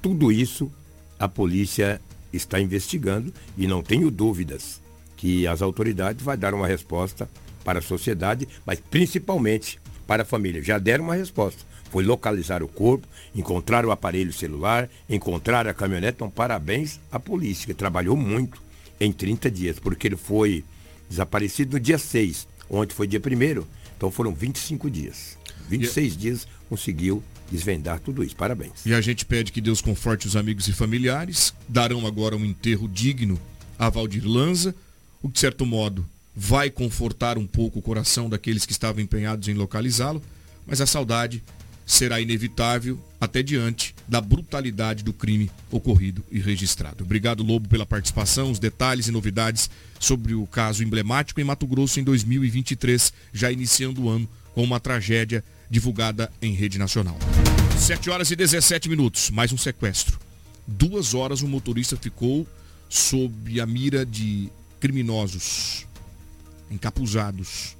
Speaker 4: Tudo isso a polícia está investigando e não tenho dúvidas que as autoridades vão dar uma resposta para a sociedade, mas principalmente para a família. Já deram uma resposta. Foi localizar o corpo, encontrar o aparelho celular, encontrar a caminhonete. Então, parabéns à polícia, que trabalhou muito em 30 dias, porque ele foi desaparecido no dia 6, ontem foi dia 1 então foram 25 dias. 26 e... dias conseguiu desvendar tudo isso. Parabéns.
Speaker 3: E a gente pede que Deus conforte os amigos e familiares. Darão agora um enterro digno a Valdir Lanza, o que de certo modo vai confortar um pouco o coração daqueles que estavam empenhados em localizá-lo, mas a saudade será inevitável até diante da brutalidade do crime ocorrido e registrado. Obrigado, Lobo, pela participação, os detalhes e novidades sobre o caso emblemático em Mato Grosso em 2023, já iniciando o ano com uma tragédia divulgada em rede nacional. 7 horas e 17 minutos, mais um sequestro. Duas horas o motorista ficou sob a mira de criminosos encapuzados.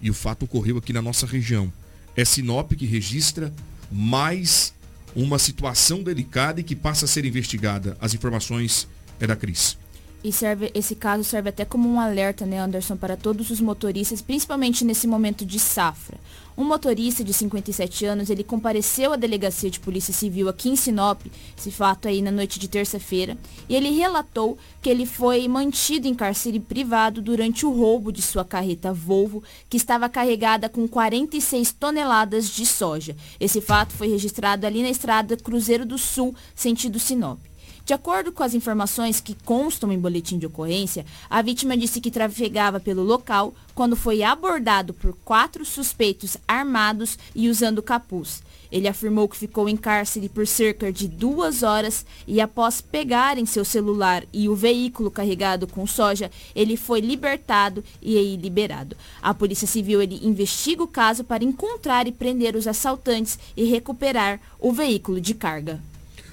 Speaker 3: E o fato ocorreu aqui na nossa região é Sinop que registra mais uma situação delicada e que passa a ser investigada. As informações é da Cris.
Speaker 5: E serve, esse caso serve até como um alerta, né, Anderson, para todos os motoristas, principalmente nesse momento de safra. Um motorista de 57 anos, ele compareceu à delegacia de polícia civil aqui em Sinop, esse fato aí na noite de terça-feira, e ele relatou que ele foi mantido em cárcere privado durante o roubo de sua carreta Volvo, que estava carregada com 46 toneladas de soja. Esse fato foi registrado ali na estrada Cruzeiro do Sul, sentido Sinop. De acordo com as informações que constam em boletim de ocorrência, a vítima disse que trafegava pelo local quando foi abordado por quatro suspeitos armados e usando capuz. Ele afirmou que ficou em cárcere por cerca de duas horas e após pegarem seu celular e o veículo carregado com soja, ele foi libertado e aí liberado. A Polícia Civil ele investiga o caso para encontrar e prender os assaltantes e recuperar o veículo de carga.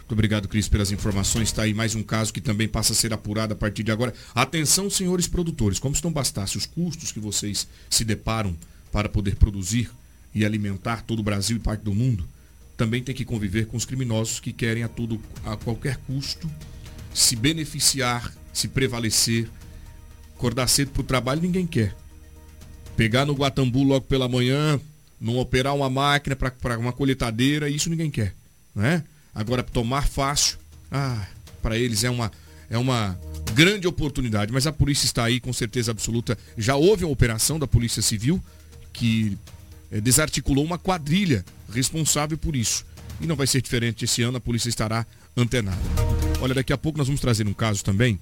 Speaker 3: Muito obrigado, Cris, pelas informações. Está aí mais um caso que também passa a ser apurado a partir de agora. Atenção, senhores produtores, como se não bastasse os custos que vocês se deparam para poder produzir e alimentar todo o Brasil e parte do mundo, também tem que conviver com os criminosos que querem a todo a qualquer custo se beneficiar, se prevalecer, acordar cedo para o trabalho ninguém quer. Pegar no Guatambu logo pela manhã, não operar uma máquina para uma colheitadeira, isso ninguém quer, não é? Agora, tomar fácil, ah, para eles é uma, é uma grande oportunidade. Mas a polícia está aí com certeza absoluta. Já houve uma operação da Polícia Civil que é, desarticulou uma quadrilha responsável por isso. E não vai ser diferente esse ano, a polícia estará antenada. Olha, daqui a pouco nós vamos trazer um caso também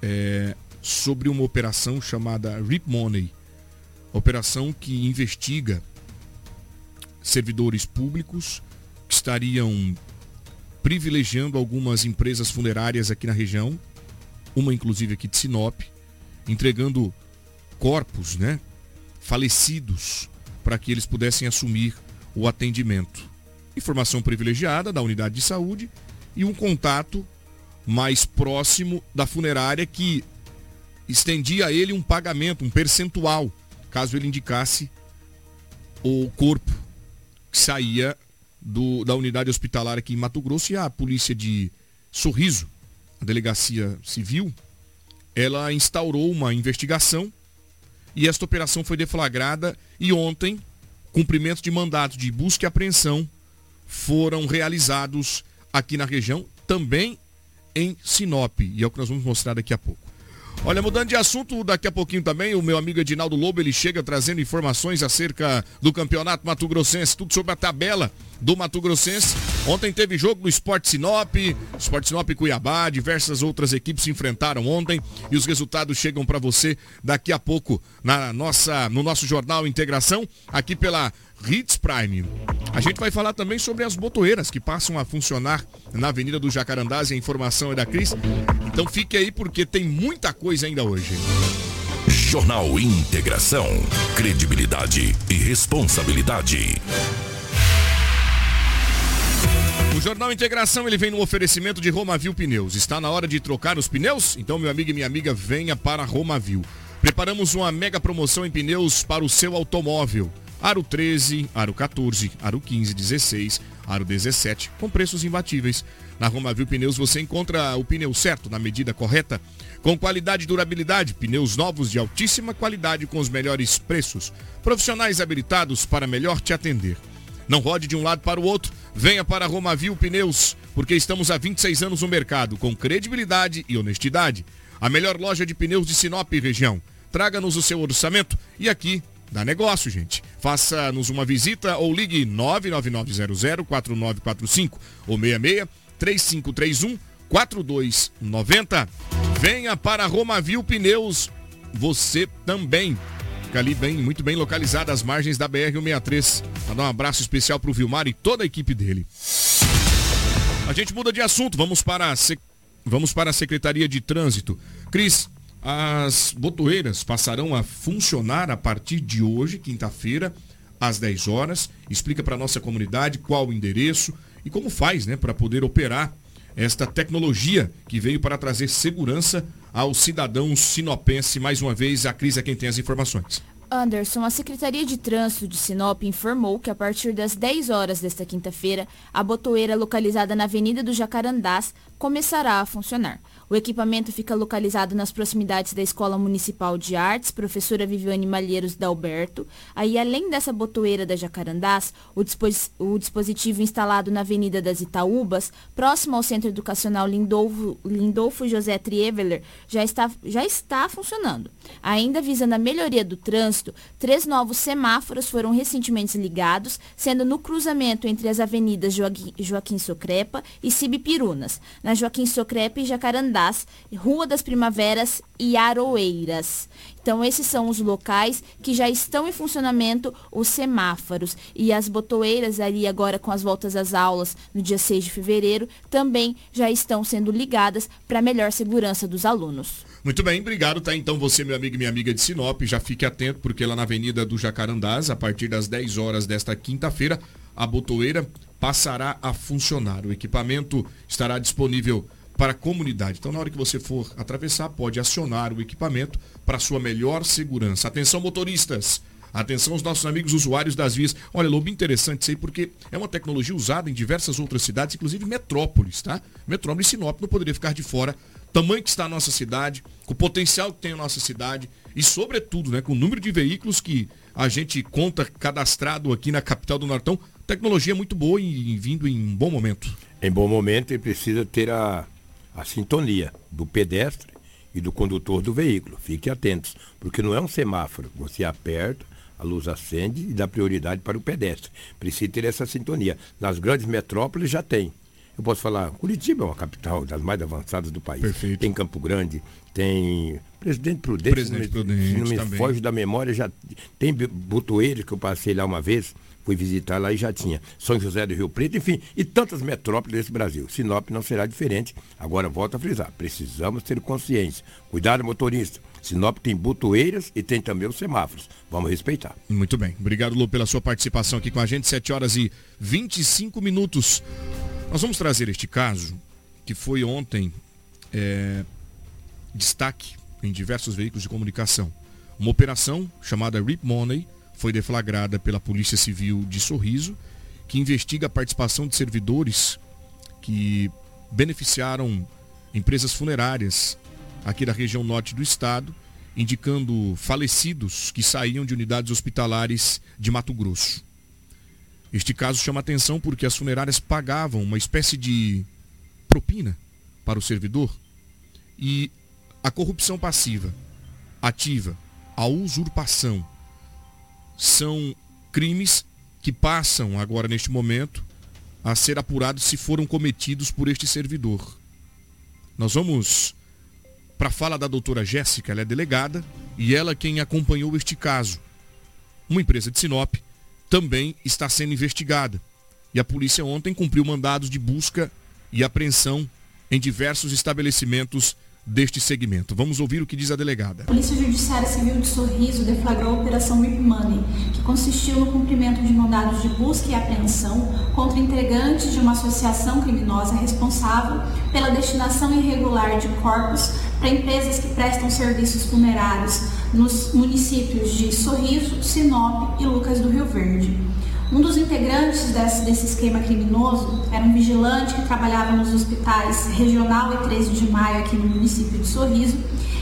Speaker 3: é, sobre uma operação chamada Rip Money. Operação que investiga servidores públicos que estariam privilegiando algumas empresas funerárias aqui na região, uma inclusive aqui de Sinop, entregando corpos, né, falecidos para que eles pudessem assumir o atendimento. Informação privilegiada da unidade de saúde e um contato mais próximo da funerária que estendia a ele um pagamento, um percentual, caso ele indicasse o corpo que saía do, da unidade hospitalar aqui em Mato Grosso e a polícia de Sorriso, a delegacia civil, ela instaurou uma investigação e esta operação foi deflagrada e ontem cumprimentos de mandato de busca e apreensão foram realizados aqui na região, também em Sinop, e é o que nós vamos mostrar daqui a pouco. Olha, mudando de assunto, daqui a pouquinho também, o meu amigo Edinaldo Lobo, ele chega trazendo informações acerca do Campeonato Mato Grossense, tudo sobre a tabela do Mato Grossense. Ontem teve jogo do Sport Sinop, Sport Sinop Cuiabá, diversas outras equipes se enfrentaram ontem e os resultados chegam para você daqui a pouco na nossa, no nosso jornal Integração, aqui pela Hits Prime. A gente vai falar também sobre as motoeiras que passam a funcionar na Avenida do Jacarandás e a informação é da Cris. Então fique aí porque tem muita coisa ainda hoje.
Speaker 2: Jornal Integração. Credibilidade e responsabilidade.
Speaker 3: O Jornal Integração ele vem no oferecimento de Romavil Pneus. Está na hora de trocar os pneus? Então, meu amigo e minha amiga, venha para Romavil. Preparamos uma mega promoção em pneus para o seu automóvel. Aro 13, Aro 14, Aro 15, 16, Aro 17, com preços imbatíveis. Na Romavil Pneus você encontra o pneu certo, na medida correta, com qualidade e durabilidade, pneus novos de altíssima qualidade com os melhores preços. Profissionais habilitados para melhor te atender. Não rode de um lado para o outro, venha para a Romavil Pneus, porque estamos há 26 anos no mercado, com credibilidade e honestidade. A melhor loja de pneus de Sinop região. Traga-nos o seu orçamento e aqui dá negócio, gente. Faça-nos uma visita ou ligue 999004945 ou 66 3531 4290. Venha para Romavil Pneus, você também. Fica ali bem, muito bem localizada às margens da BR-163. Mandar um abraço especial para o Vilmar e toda a equipe dele. A gente muda de assunto, vamos para a, vamos para a Secretaria de Trânsito. Cris, as botoeiras passarão a funcionar a partir de hoje, quinta-feira, às 10 horas. Explica para a nossa comunidade qual o endereço e como faz né, para poder operar esta tecnologia que veio para trazer segurança ao cidadão sinopense. Mais uma vez, a Cris é quem tem as informações.
Speaker 5: Anderson, a Secretaria de Trânsito de Sinop informou que a partir das 10 horas desta quinta-feira, a botoeira localizada na Avenida do Jacarandás começará a funcionar. O equipamento fica localizado nas proximidades da Escola Municipal de Artes, professora Viviane Malheiros Dalberto. Aí, além dessa botoeira da Jacarandás, o, dispos o dispositivo instalado na Avenida das Itaúbas, próximo ao Centro Educacional Lindolfo, Lindolfo José Trieveler, já está, já está funcionando. Ainda visando a melhoria do trânsito, três novos semáforos foram recentemente ligados, sendo no cruzamento entre as avenidas Joaquim, Joaquim Socrepa e Cibipirunas, na Joaquim Socrepa e Jacarandás Rua das Primaveras e Aroeiras. Então, esses são os locais que já estão em funcionamento os semáforos. E as botoeiras, ali agora com as voltas às aulas no dia 6 de fevereiro, também já estão sendo ligadas para melhor segurança dos alunos.
Speaker 3: Muito bem, obrigado, tá? Então você, meu amigo e minha amiga de Sinop, já fique atento, porque lá na Avenida do Jacarandás, a partir das 10 horas desta quinta-feira, a botoeira passará a funcionar. O equipamento estará disponível para a comunidade. Então, na hora que você for atravessar, pode acionar o equipamento para sua melhor segurança. Atenção, motoristas! Atenção aos nossos amigos usuários das vias. Olha, Lobo, interessante isso aí, porque é uma tecnologia usada em diversas outras cidades, inclusive metrópoles, tá? Metrópole Sinop não poderia ficar de fora. Tamanho que está a nossa cidade, com o potencial que tem a nossa cidade e, sobretudo, né, com o número de veículos que a gente conta cadastrado aqui na capital do Nortão. Tecnologia muito boa e vindo em um bom momento.
Speaker 4: Em bom momento e precisa ter a, a sintonia do pedestre e do condutor do veículo. Fiquem atentos, porque não é um semáforo. Você aperta, a luz acende e dá prioridade para o pedestre. Precisa ter essa sintonia. Nas grandes metrópoles já tem. Eu posso falar, Curitiba é uma capital das mais avançadas do país.
Speaker 3: Perfeito.
Speaker 4: Tem Campo Grande, tem Presidente Prudente,
Speaker 3: Presidente
Speaker 4: se
Speaker 3: Prudente
Speaker 4: não me,
Speaker 3: também.
Speaker 4: foge da memória, já tem Butoeiros que eu passei lá uma vez, fui visitar lá e já tinha. São José do Rio Preto, enfim, e tantas metrópoles desse Brasil. Sinop não será diferente. Agora volto a frisar, precisamos ter consciência. Cuidado, motorista. Sinop tem butoeiras e tem também os semáforos. Vamos respeitar.
Speaker 3: Muito bem. Obrigado, Lu, pela sua participação aqui com a gente. 7 horas e 25 minutos. Nós vamos trazer este caso que foi ontem é, destaque em diversos veículos de comunicação. Uma operação chamada Rip Money foi deflagrada pela Polícia Civil de Sorriso, que investiga a participação de servidores que beneficiaram empresas funerárias aqui da região norte do estado, indicando falecidos que saíam de unidades hospitalares de Mato Grosso. Este caso chama atenção porque as funerárias pagavam uma espécie de propina para o servidor e a corrupção passiva, ativa, a usurpação são crimes que passam agora neste momento a ser apurados se foram cometidos por este servidor. Nós vamos para a fala da doutora Jéssica, ela é delegada e ela quem acompanhou este caso. Uma empresa de Sinop também está sendo investigada. E a polícia ontem cumpriu mandados de busca e apreensão em diversos estabelecimentos deste segmento. Vamos ouvir o que diz a delegada.
Speaker 9: A Polícia Judiciária Civil de Sorriso deflagrou a Operação Rip Money, que consistiu no cumprimento de mandados de busca e apreensão contra integrantes de uma associação criminosa responsável pela destinação irregular de corpos para empresas que prestam serviços funerários nos municípios de Sorriso, Sinop e Lucas do Rio Verde. Um dos integrantes desse, desse, esquema criminoso era um vigilante que trabalhava nos hospitais Regional e 13 de Maio aqui no município de Sorriso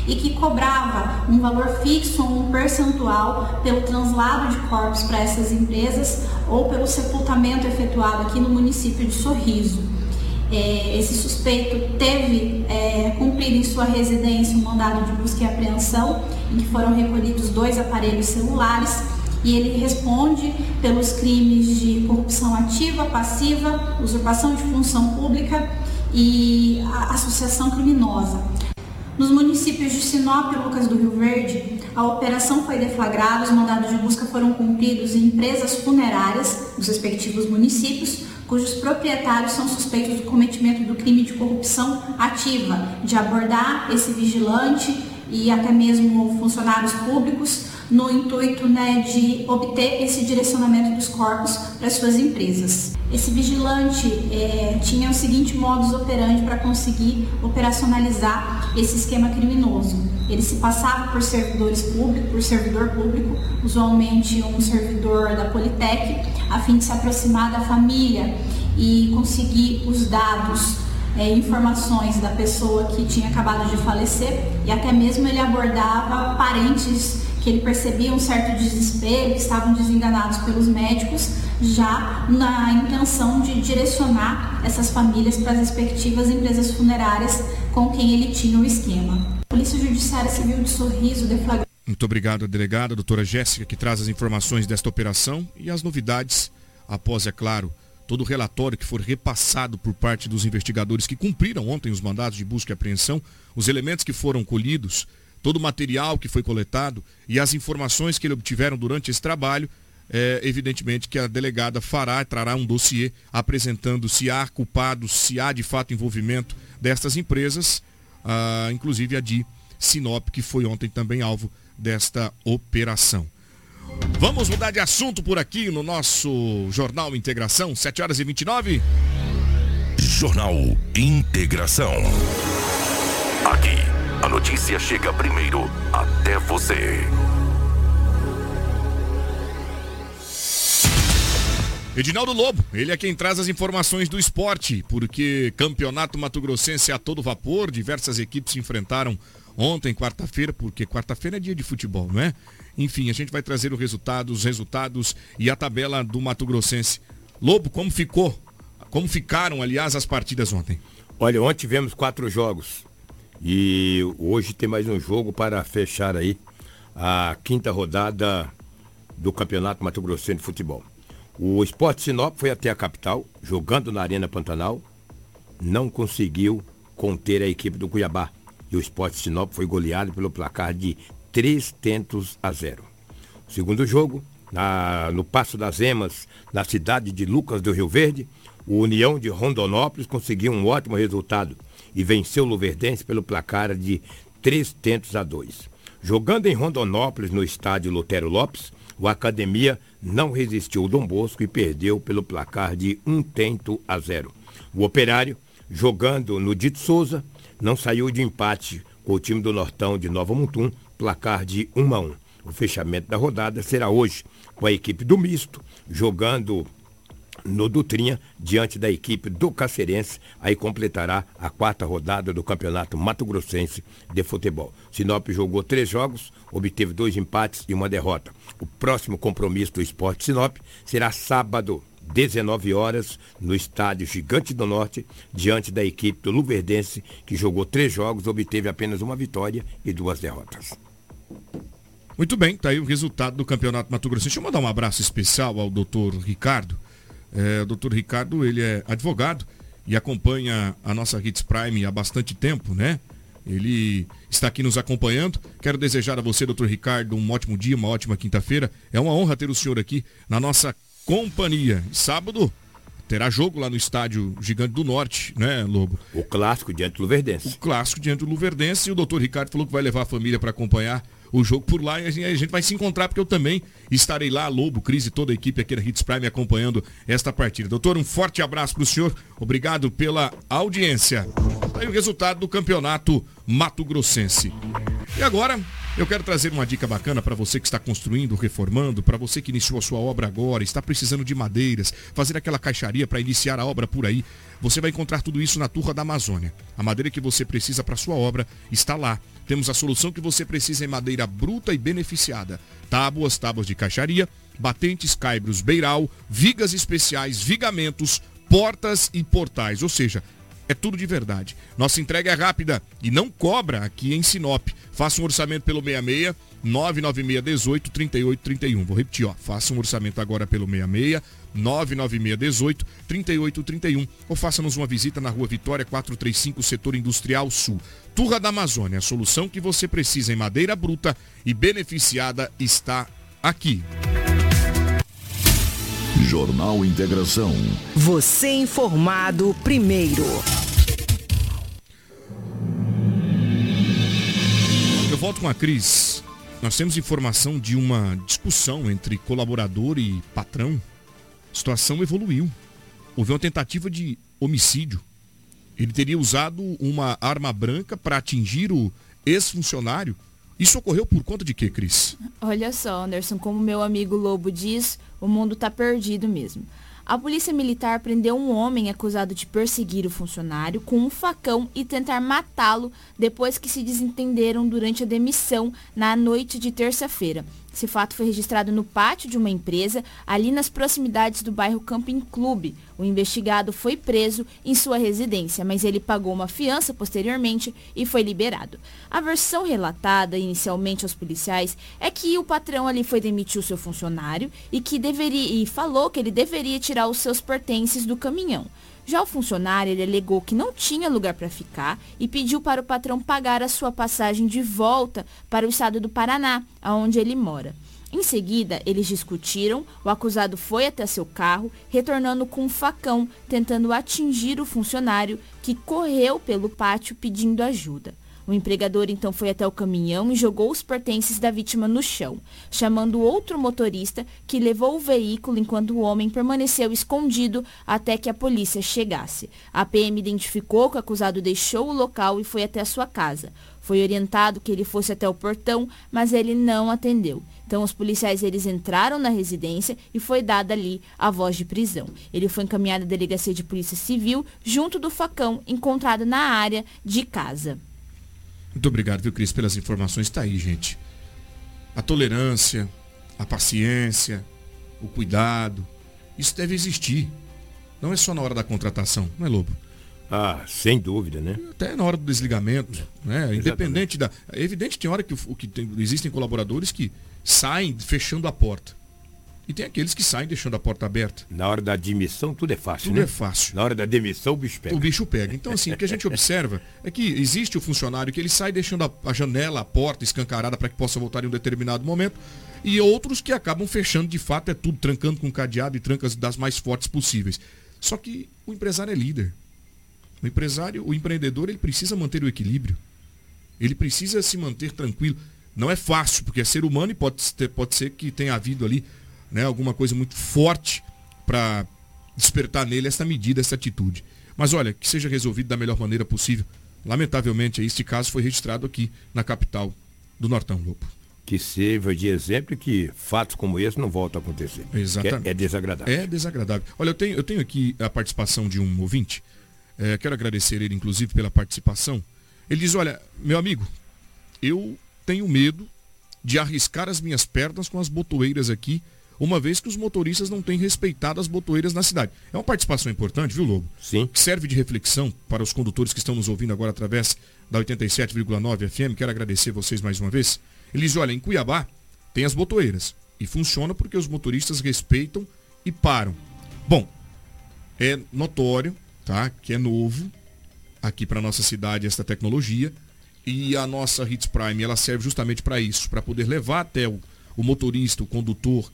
Speaker 9: e que cobrava um valor fixo ou um percentual pelo translado de corpos para essas empresas ou pelo sepultamento efetuado aqui no município de Sorriso. É, esse suspeito teve é, cumprido em sua residência um mandado de busca e apreensão em que foram recolhidos dois aparelhos celulares e ele responde pelos crimes de corrupção ativa, passiva, usurpação de função pública e associação criminosa. Nos municípios de Sinop e Lucas do Rio Verde, a operação foi deflagrada, os mandados de busca foram cumpridos em empresas funerárias dos respectivos municípios, cujos proprietários são suspeitos do cometimento do crime de corrupção ativa, de abordar esse vigilante e até mesmo funcionários públicos no intuito né, de obter esse direcionamento dos corpos para suas empresas. Esse vigilante é, tinha o seguinte modus operandi para conseguir operacionalizar esse esquema criminoso. Ele se passava por servidores públicos, por servidor público, usualmente um servidor da Politec, a fim de se aproximar da família e conseguir os dados é, informações da pessoa que tinha acabado de falecer e até mesmo ele abordava parentes que ele percebia um certo desespero, que estavam desenganados pelos médicos, já na intenção de direcionar essas famílias para as respectivas empresas funerárias com quem ele tinha o esquema. A Polícia Judiciária Civil de Sorriso deflagrou.
Speaker 3: Muito obrigado, delegada, doutora Jéssica, que traz as informações desta operação e as novidades após, é claro, todo o relatório que for repassado por parte dos investigadores que cumpriram ontem os mandados de busca e apreensão, os elementos que foram colhidos todo o material que foi coletado e as informações que ele obtiveram durante esse trabalho, é, evidentemente que a delegada fará, trará um dossiê apresentando se há culpados, se há de fato envolvimento destas empresas, ah, inclusive a de Sinop, que foi ontem também alvo desta operação. Vamos mudar de assunto por aqui no nosso Jornal Integração, 7 horas e 29.
Speaker 2: Jornal Integração. A notícia chega primeiro até você.
Speaker 3: Edinaldo Lobo, ele é quem traz as informações do esporte, porque campeonato Mato Grossense a todo vapor, diversas equipes se enfrentaram ontem, quarta-feira, porque quarta-feira é dia de futebol, não é? Enfim, a gente vai trazer o resultado, os resultados e a tabela do Mato Grossense. Lobo, como ficou? Como ficaram, aliás, as partidas ontem?
Speaker 4: Olha, ontem tivemos quatro jogos. E hoje tem mais um jogo para fechar aí a quinta rodada do Campeonato Mato Grossense de Futebol. O Esporte Sinop foi até a capital, jogando na Arena Pantanal, não conseguiu conter a equipe do Cuiabá. E o Esporte Sinop foi goleado pelo placar de 3 tentos a 0. O segundo jogo, na, no Passo das Emas, na cidade de Lucas do Rio Verde, o União de Rondonópolis conseguiu um ótimo resultado e venceu o Luverdense pelo placar de 3 tentos a 2. Jogando em Rondonópolis, no estádio Lutero Lopes, o Academia não resistiu ao Dom Bosco e perdeu pelo placar de 1 tento a 0. O Operário, jogando no Dito Souza, não saiu de empate com o time do Nortão de Nova Mutum, placar de 1 a 1. O fechamento da rodada será hoje, com a equipe do Misto, jogando no Dutrinha, diante da equipe do Cacerense, aí completará a quarta rodada do Campeonato Mato Grossense de Futebol. Sinop jogou três jogos, obteve dois empates e uma derrota. O próximo compromisso do Esporte Sinop será sábado, 19 horas, no estádio Gigante do Norte, diante da equipe do Luverdense, que jogou três jogos, obteve apenas uma vitória e duas derrotas.
Speaker 3: Muito bem, tá aí o resultado do Campeonato Mato Grossense. Deixa eu mandar um abraço especial ao doutor Ricardo, é, o doutor Ricardo, ele é advogado e acompanha a nossa Hits Prime há bastante tempo, né? Ele está aqui nos acompanhando. Quero desejar a você, doutor Ricardo, um ótimo dia, uma ótima quinta-feira. É uma honra ter o senhor aqui na nossa companhia. Sábado terá jogo lá no estádio Gigante do Norte, né, Lobo?
Speaker 4: O clássico diante do Luverdense.
Speaker 3: O clássico diante do Luverdense. E o doutor Ricardo falou que vai levar a família para acompanhar o jogo por lá e a gente vai se encontrar porque eu também estarei lá, Lobo, Cris e toda a equipe aqui da Hits Prime acompanhando esta partida. Doutor, um forte abraço para o senhor, obrigado pela audiência. Tá aí o resultado do campeonato Mato Grossense. E agora, eu quero trazer uma dica bacana para você que está construindo, reformando, para você que iniciou a sua obra agora, está precisando de madeiras, fazer aquela caixaria para iniciar a obra por aí. Você vai encontrar tudo isso na Turra da Amazônia. A madeira que você precisa para sua obra está lá. Temos a solução que você precisa em madeira bruta e beneficiada. Tábuas, tábuas de caixaria, batentes, caibros, beiral, vigas especiais, vigamentos, portas e portais. Ou seja, é tudo de verdade. Nossa entrega é rápida e não cobra aqui em Sinop. Faça um orçamento pelo 66 996 18 38 31. Vou repetir, ó. Faça um orçamento agora pelo 66 996 18 38 31 ou faça-nos uma visita na Rua Vitória 435, Setor Industrial Sul. Turra da Amazônia, a solução que você precisa em madeira bruta e beneficiada está aqui.
Speaker 2: Jornal Integração.
Speaker 10: Você informado primeiro.
Speaker 3: Eu volto com a Cris. Nós temos informação de uma discussão entre colaborador e patrão. A situação evoluiu. Houve uma tentativa de homicídio. Ele teria usado uma arma branca para atingir o ex-funcionário. Isso ocorreu por conta de quê, Cris?
Speaker 5: Olha só, Anderson, como meu amigo Lobo diz, o mundo está perdido mesmo. A polícia militar prendeu um homem acusado de perseguir o funcionário com um facão e tentar matá-lo depois que se desentenderam durante a demissão na noite de terça-feira. Esse fato foi registrado no pátio de uma empresa, ali nas proximidades do bairro Camping Clube. O investigado foi preso em sua residência, mas ele pagou uma fiança posteriormente e foi liberado. A versão relatada inicialmente aos policiais é que o patrão ali foi demitir o seu funcionário e que deveria e falou que ele deveria tirar os seus pertences do caminhão. Já o funcionário ele alegou que não tinha lugar para ficar e pediu para o patrão pagar a sua passagem de volta para o estado do Paraná, aonde ele mora. Em seguida, eles discutiram, o acusado foi até seu carro, retornando com um facão, tentando atingir o funcionário, que correu pelo pátio pedindo ajuda. O empregador então foi até o caminhão e jogou os pertences da vítima no chão, chamando outro motorista que levou o veículo enquanto o homem permaneceu escondido até que a polícia chegasse. A PM identificou que o acusado deixou o local e foi até a sua casa. Foi orientado que ele fosse até o portão, mas ele não atendeu. Então os policiais eles entraram na residência e foi dada ali a voz de prisão. Ele foi encaminhado à delegacia de polícia civil junto do facão encontrado na área de casa.
Speaker 3: Muito obrigado, viu, Cris, pelas informações. Está aí, gente. A tolerância, a paciência, o cuidado, isso deve existir. Não é só na hora da contratação, não é, Lobo?
Speaker 4: Ah, sem dúvida, né?
Speaker 3: Até na hora do desligamento, né? Independente da. É evidente que tem hora que, o, que tem, existem colaboradores que saem fechando a porta. E tem aqueles que saem deixando a porta aberta.
Speaker 4: Na hora da admissão, tudo é fácil,
Speaker 3: tudo
Speaker 4: né?
Speaker 3: é fácil.
Speaker 4: Na hora da demissão, o bicho pega.
Speaker 3: O bicho pega. Então, assim, o que a gente observa é que existe o funcionário que ele sai deixando a, a janela, a porta escancarada para que possa voltar em um determinado momento. E outros que acabam fechando, de fato, é tudo, trancando com cadeado e trancas das mais fortes possíveis. Só que o empresário é líder. O empresário, o empreendedor, ele precisa manter o equilíbrio. Ele precisa se manter tranquilo. Não é fácil, porque é ser humano e pode, ter, pode ser que tenha havido ali né, alguma coisa muito forte para despertar nele essa medida, essa atitude. Mas olha, que seja resolvido da melhor maneira possível. Lamentavelmente, este caso foi registrado aqui na capital do Nortão, Lobo.
Speaker 4: Que sirva de exemplo que fatos como esse não voltam a acontecer.
Speaker 3: Exatamente.
Speaker 4: É, é, desagradável.
Speaker 3: É desagradável. Olha, eu tenho, eu tenho aqui a participação de um ouvinte. É, quero agradecer ele, inclusive, pela participação. Ele diz, olha, meu amigo, eu tenho medo de arriscar as minhas pernas com as botoeiras aqui uma vez que os motoristas não têm respeitado as botoeiras na cidade. É uma participação importante, viu, Lobo?
Speaker 4: Sim.
Speaker 3: Que serve de reflexão para os condutores que estão nos ouvindo agora através da 87,9 FM. Quero agradecer vocês mais uma vez. Eles olha, em Cuiabá tem as botoeiras. E funciona porque os motoristas respeitam e param. Bom, é notório, tá? Que é novo aqui para nossa cidade esta tecnologia. E a nossa Hits Prime, ela serve justamente para isso, para poder levar até o, o motorista, o condutor,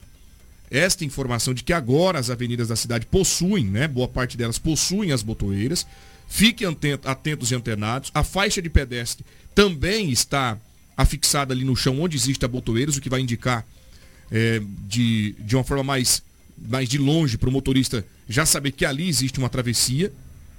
Speaker 3: esta informação de que agora as avenidas da cidade possuem, né, boa parte delas possuem as botoeiras. Fiquem atentos e antenados. A faixa de pedestre também está afixada ali no chão onde existe a botoeiras, o que vai indicar é, de, de uma forma mais, mais de longe para o motorista já saber que ali existe uma travessia.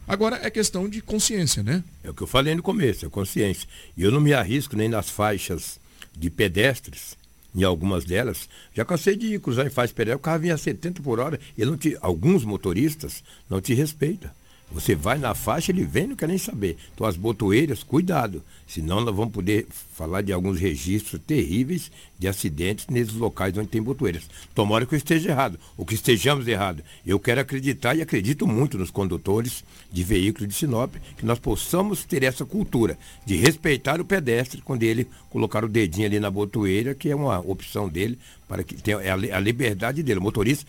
Speaker 3: Agora é questão de consciência, né?
Speaker 4: É o que eu falei no começo, é consciência. E eu não me arrisco nem nas faixas de pedestres em algumas delas, já cansei de cruzar em faixa pedágio, o carro vinha a 70 por hora, e não te, alguns motoristas não te respeitam. Você vai na faixa, ele vem, não quer nem saber. Então as botoeiras, cuidado, senão nós vamos poder falar de alguns registros terríveis de acidentes nesses locais onde tem botoeiras. Tomara que eu esteja errado, ou que estejamos errados. Eu quero acreditar e acredito muito nos condutores de veículos de Sinop, que nós possamos ter essa cultura de respeitar o pedestre quando ele colocar o dedinho ali na botoeira, que é uma opção dele, para que tenha é a liberdade dele. O motorista,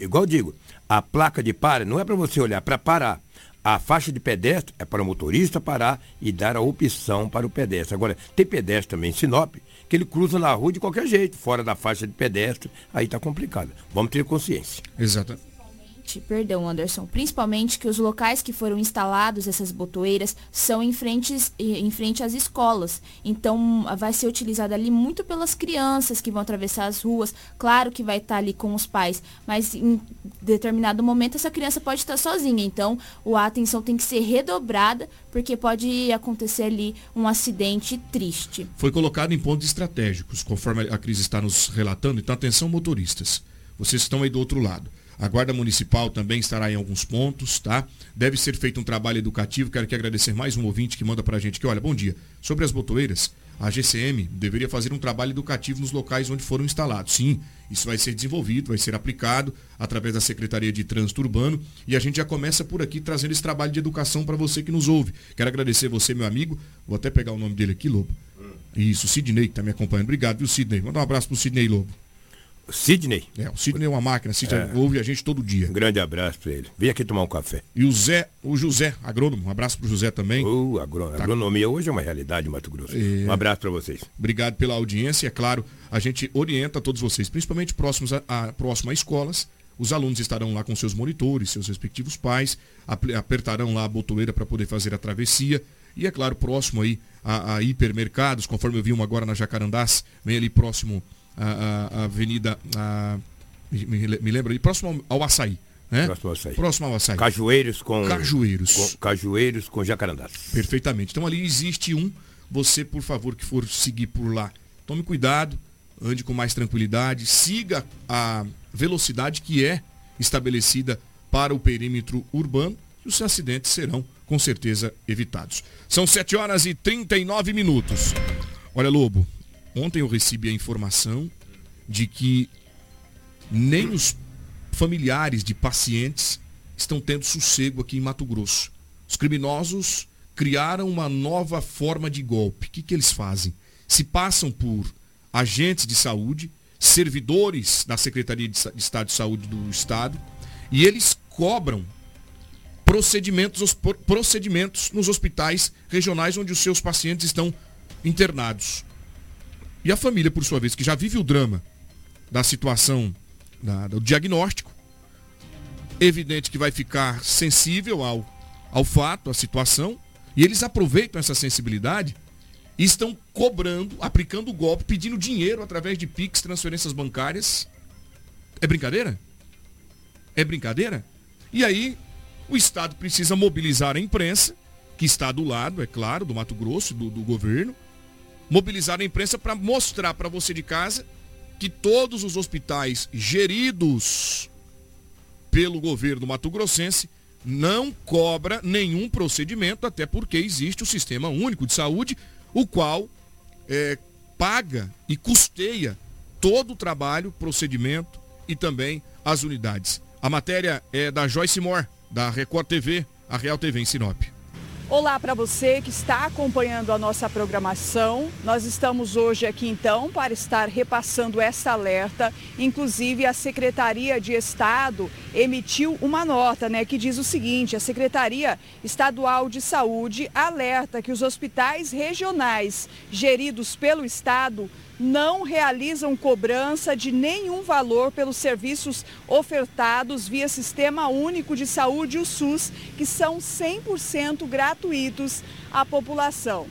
Speaker 4: igual eu digo, a placa de para não é para você olhar, é para parar. A faixa de pedestre é para o motorista parar e dar a opção para o pedestre. Agora, tem pedestre também em Sinop, que ele cruza na rua de qualquer jeito, fora da faixa de pedestre, aí está complicado. Vamos ter consciência.
Speaker 5: Perdão, Anderson, principalmente que os locais que foram instalados essas botoeiras são em frente, em frente às escolas. Então, vai ser utilizada ali muito pelas crianças que vão atravessar as ruas. Claro que vai estar ali com os pais, mas em determinado momento essa criança pode estar sozinha. Então, a atenção tem que ser redobrada, porque pode acontecer ali um acidente triste.
Speaker 3: Foi colocado em pontos estratégicos, conforme a crise está nos relatando. Então, atenção, motoristas. Vocês estão aí do outro lado. A Guarda Municipal também estará em alguns pontos, tá? Deve ser feito um trabalho educativo. Quero aqui agradecer mais um ouvinte que manda para a gente que, olha, bom dia. Sobre as botoeiras, a GCM deveria fazer um trabalho educativo nos locais onde foram instalados. Sim, isso vai ser desenvolvido, vai ser aplicado através da Secretaria de Trânsito Urbano e a gente já começa por aqui trazendo esse trabalho de educação para você que nos ouve. Quero agradecer você, meu amigo. Vou até pegar o nome dele aqui, Lobo. Isso, Sidney, que está me acompanhando. Obrigado, viu, Sidney? Manda um abraço pro Sidney Lobo.
Speaker 4: Sidney.
Speaker 3: É, o Sidney é uma máquina, Sidney é. ouve a gente todo dia.
Speaker 4: Um grande abraço para ele. Vem aqui tomar um café.
Speaker 3: E o Zé, o José, agrônomo, um abraço pro José também.
Speaker 4: Uh, agro... tá. agronomia hoje é uma realidade em Mato Grosso. É... Um abraço para vocês.
Speaker 3: Obrigado pela audiência, é claro, a gente orienta todos vocês, principalmente próximos a, a, próximo a escolas. Os alunos estarão lá com seus monitores, seus respectivos pais, apertarão lá a botoeira para poder fazer a travessia. E é claro, próximo aí a, a hipermercados, conforme eu vi um agora na Jacarandás, vem ali próximo à, avenida. A, me, me lembro ali, próximo ao, açaí. Né?
Speaker 4: Próximo ao açaí.
Speaker 3: Próximo ao açaí.
Speaker 4: Cajueiros com.
Speaker 3: Cajueiros.
Speaker 4: Com, cajueiros com jacarandás.
Speaker 3: Perfeitamente. Então ali existe um. Você, por favor, que for seguir por lá, tome cuidado, ande com mais tranquilidade, siga a velocidade que é estabelecida para o perímetro urbano e os acidentes serão com certeza evitados. São 7 horas e 39 minutos. Olha, Lobo, ontem eu recebi a informação de que nem os familiares de pacientes estão tendo sossego aqui em Mato Grosso. Os criminosos criaram uma nova forma de golpe. O que, que eles fazem? Se passam por agentes de saúde, servidores da Secretaria de Estado de Saúde do Estado, e eles cobram procedimentos, procedimentos nos hospitais regionais onde os seus pacientes estão internados. E a família, por sua vez, que já vive o drama da situação, da, do diagnóstico, evidente que vai ficar sensível ao, ao fato, à situação, e eles aproveitam essa sensibilidade e estão cobrando, aplicando o golpe, pedindo dinheiro através de PIX, transferências bancárias. É brincadeira? É brincadeira? E aí, o Estado precisa mobilizar a imprensa, que está do lado, é claro, do Mato Grosso, do, do governo, mobilizar a imprensa para mostrar para você de casa que todos os hospitais geridos pelo governo Mato Grossense não cobra nenhum procedimento, até porque existe o Sistema Único de Saúde, o qual é, paga e custeia todo o trabalho, procedimento e também as unidades. A matéria é da Joyce Moore, da Record TV, a Real TV em Sinop.
Speaker 11: Olá para você que está acompanhando a nossa programação. Nós estamos hoje aqui então para estar repassando essa alerta. Inclusive a Secretaria de Estado emitiu uma nota, né, que diz o seguinte: a Secretaria Estadual de Saúde alerta que os hospitais regionais geridos pelo Estado não realizam cobrança de nenhum valor pelos serviços ofertados via Sistema Único de Saúde, o SUS, que são 100% gratuitos à população.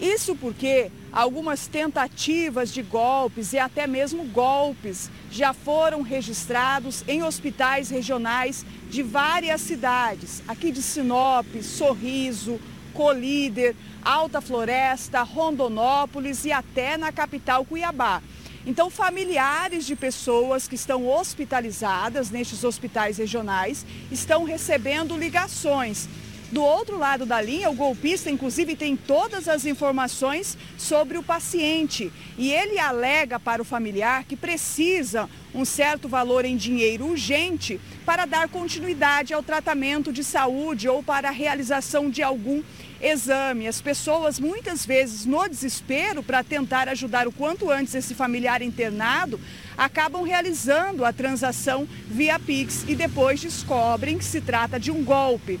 Speaker 11: Isso porque algumas tentativas de golpes e até mesmo golpes já foram registrados em hospitais regionais de várias cidades, aqui de Sinop, Sorriso, Colíder, Alta Floresta, Rondonópolis e até na capital Cuiabá. Então, familiares de pessoas que estão hospitalizadas nestes hospitais regionais estão recebendo ligações Do outro lado da linha, o golpista, inclusive, tem todas as informações sobre o paciente. E ele alega para o familiar que precisa um certo valor em dinheiro urgente para dar continuidade ao tratamento de saúde ou para a realização de algum exame. As pessoas, muitas vezes, no desespero, para tentar ajudar o quanto antes esse familiar internado, acabam realizando a transação via Pix e depois descobrem que se trata de um golpe.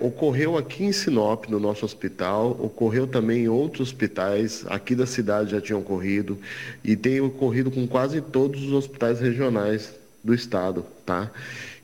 Speaker 12: Ocorreu aqui em Sinop, no nosso hospital, ocorreu também em outros hospitais, aqui da cidade já tinha ocorrido, e tem ocorrido com quase todos os hospitais regionais do estado, tá?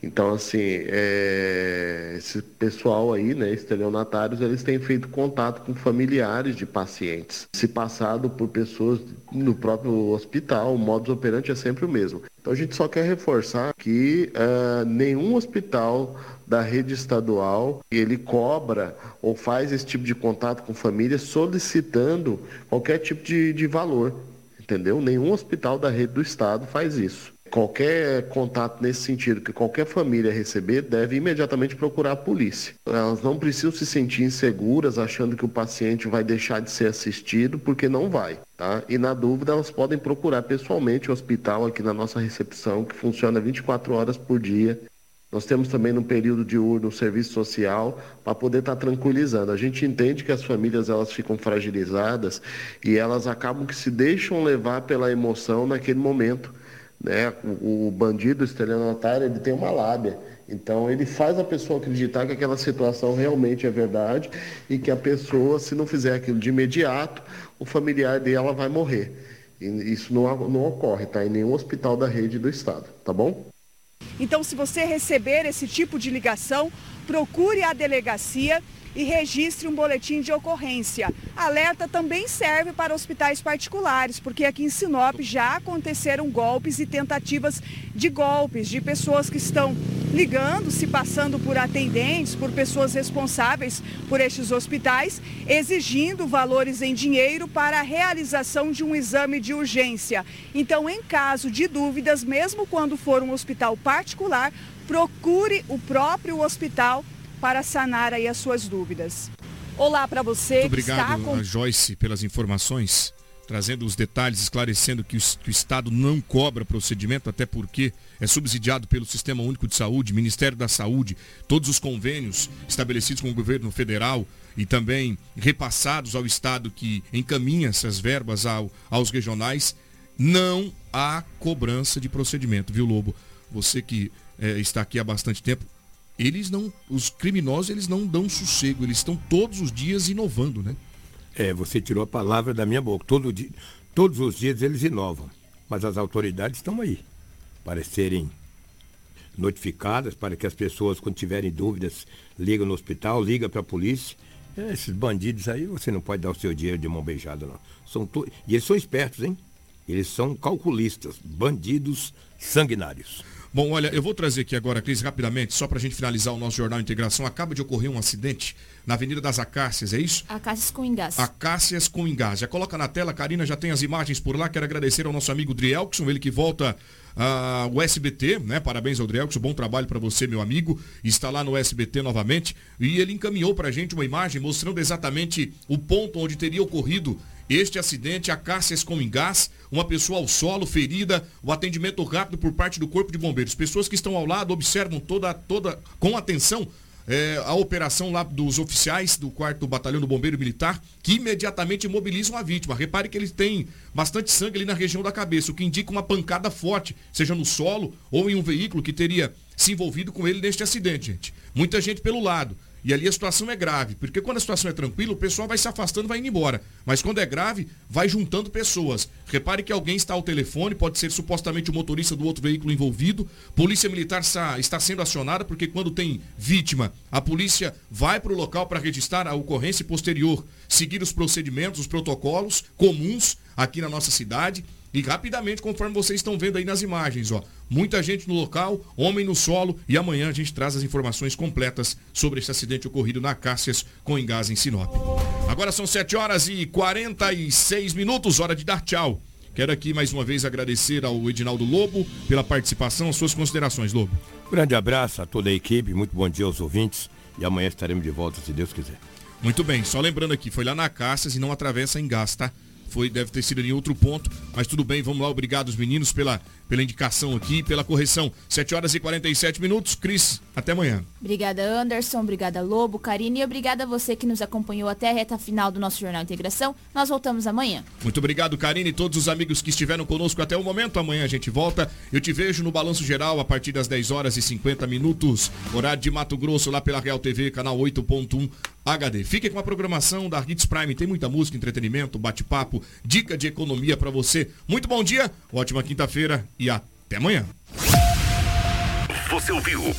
Speaker 12: Então, assim, é... esse pessoal aí, né, estelionatários, eles têm feito contato com familiares de pacientes, se passado por pessoas no próprio hospital, o modus operandi é sempre o mesmo. Então, a gente só quer reforçar que uh, nenhum hospital da rede estadual, ele cobra ou faz esse tipo de contato com família solicitando qualquer tipo de, de valor, entendeu? Nenhum hospital da rede do estado faz isso. Qualquer contato nesse sentido que qualquer família receber deve imediatamente procurar a polícia. Elas não precisam se sentir inseguras achando que o paciente vai deixar de ser assistido, porque não vai. Tá? E na dúvida, elas podem procurar pessoalmente o hospital aqui na nossa recepção, que funciona 24 horas por dia. Nós temos também no período diurno o serviço social para poder estar tá tranquilizando. A gente entende que as famílias elas ficam fragilizadas e elas acabam que se deixam levar pela emoção naquele momento né? O, o bandido estelionatário ele tem uma lábia. Então ele faz a pessoa acreditar que aquela situação realmente é verdade e que a pessoa, se não fizer aquilo de imediato, o familiar dela vai morrer. E isso não, não ocorre, tá? Em nenhum hospital da rede do estado, tá bom?
Speaker 11: Então, se você receber esse tipo de ligação, procure a delegacia e registre um boletim de ocorrência. Alerta também serve para hospitais particulares, porque aqui em Sinop já aconteceram golpes e tentativas de golpes de pessoas que estão ligando, se passando por atendentes, por pessoas responsáveis por estes hospitais, exigindo valores em dinheiro para a realização de um exame de urgência. Então, em caso de dúvidas, mesmo quando for um hospital particular, procure o próprio hospital para sanar aí as suas dúvidas. Olá para você.
Speaker 3: Muito obrigado, com... Joyce, pelas informações, trazendo os detalhes, esclarecendo que o, que o Estado não cobra procedimento, até porque é subsidiado pelo Sistema Único de Saúde, Ministério da Saúde, todos os convênios estabelecidos com o governo federal e também repassados ao Estado que encaminha essas verbas ao, aos regionais, não há cobrança de procedimento, viu, Lobo? Você que é, está aqui há bastante tempo, eles não, os criminosos, eles não dão sossego, eles estão todos os dias inovando, né?
Speaker 4: É, você tirou a palavra da minha boca. Todo dia, todos os dias eles inovam, mas as autoridades estão aí para serem notificadas, para que as pessoas, quando tiverem dúvidas, ligam no hospital, ligam para a polícia. É, esses bandidos aí, você não pode dar o seu dinheiro de mão beijada, não. São to... E eles são espertos, hein? Eles são calculistas, bandidos sanguinários.
Speaker 3: Bom, olha, eu vou trazer aqui agora, Cris, rapidamente, só para a gente finalizar o nosso Jornal Integração. Acaba de ocorrer um acidente na Avenida das Acácias, é isso?
Speaker 5: Acácias com Ingás.
Speaker 3: Acácias com Ingás. Já coloca na tela, Karina já tem as imagens por lá. Quero agradecer ao nosso amigo Drielkson, ele que volta uh, o SBT, né? Parabéns ao Drielkson, bom trabalho para você, meu amigo. Está lá no SBT novamente. E ele encaminhou para a gente uma imagem mostrando exatamente o ponto onde teria ocorrido este acidente, a Cássias com Engás, uma pessoa ao solo, ferida, o atendimento rápido por parte do Corpo de Bombeiros. Pessoas que estão ao lado observam toda, toda com atenção é, a operação lá dos oficiais do 4 Batalhão do Bombeiro Militar, que imediatamente imobilizam a vítima. Repare que ele tem bastante sangue ali na região da cabeça, o que indica uma pancada forte, seja no solo ou em um veículo que teria se envolvido com ele neste acidente, gente. Muita gente pelo lado. E ali a situação é grave, porque quando a situação é tranquila, o pessoal vai se afastando, vai indo embora. Mas quando é grave, vai juntando pessoas. Repare que alguém está ao telefone, pode ser supostamente o motorista do outro veículo envolvido. Polícia Militar está sendo acionada, porque quando tem vítima, a polícia vai para o local para registrar a ocorrência posterior, seguir os procedimentos, os protocolos comuns aqui na nossa cidade. E rapidamente, conforme vocês estão vendo aí nas imagens, ó, muita gente no local, homem no solo, e amanhã a gente traz as informações completas sobre esse acidente ocorrido na Cássias com Engás em Sinop. Agora são 7 horas e 46 minutos, hora de dar tchau. Quero aqui mais uma vez agradecer ao Edinaldo Lobo pela participação, as suas considerações, Lobo.
Speaker 4: Grande abraço a toda a equipe, muito bom dia aos ouvintes. e amanhã estaremos de volta, se Deus quiser.
Speaker 3: Muito bem, só lembrando aqui, foi lá na Caças e não atravessa em gás, tá? Foi, deve ter sido em outro ponto, mas tudo bem, vamos lá, obrigado os meninos pela, pela indicação aqui, pela correção. 7 horas e 47 minutos, Cris, até amanhã.
Speaker 5: Obrigada Anderson, obrigada Lobo, Karine e obrigada a você que nos acompanhou até a reta final do nosso Jornal Integração. Nós voltamos amanhã.
Speaker 3: Muito obrigado, Karine, e todos os amigos que estiveram conosco até o momento. Amanhã a gente volta. Eu te vejo no Balanço Geral a partir das 10 horas e 50 minutos, horário de Mato Grosso, lá pela Real TV, canal 8.1 HD. Fique com a programação da Hits Prime. Tem muita música, entretenimento, bate-papo, dica de economia para você. Muito bom dia, ótima quinta-feira e até amanhã.
Speaker 2: Você ouviu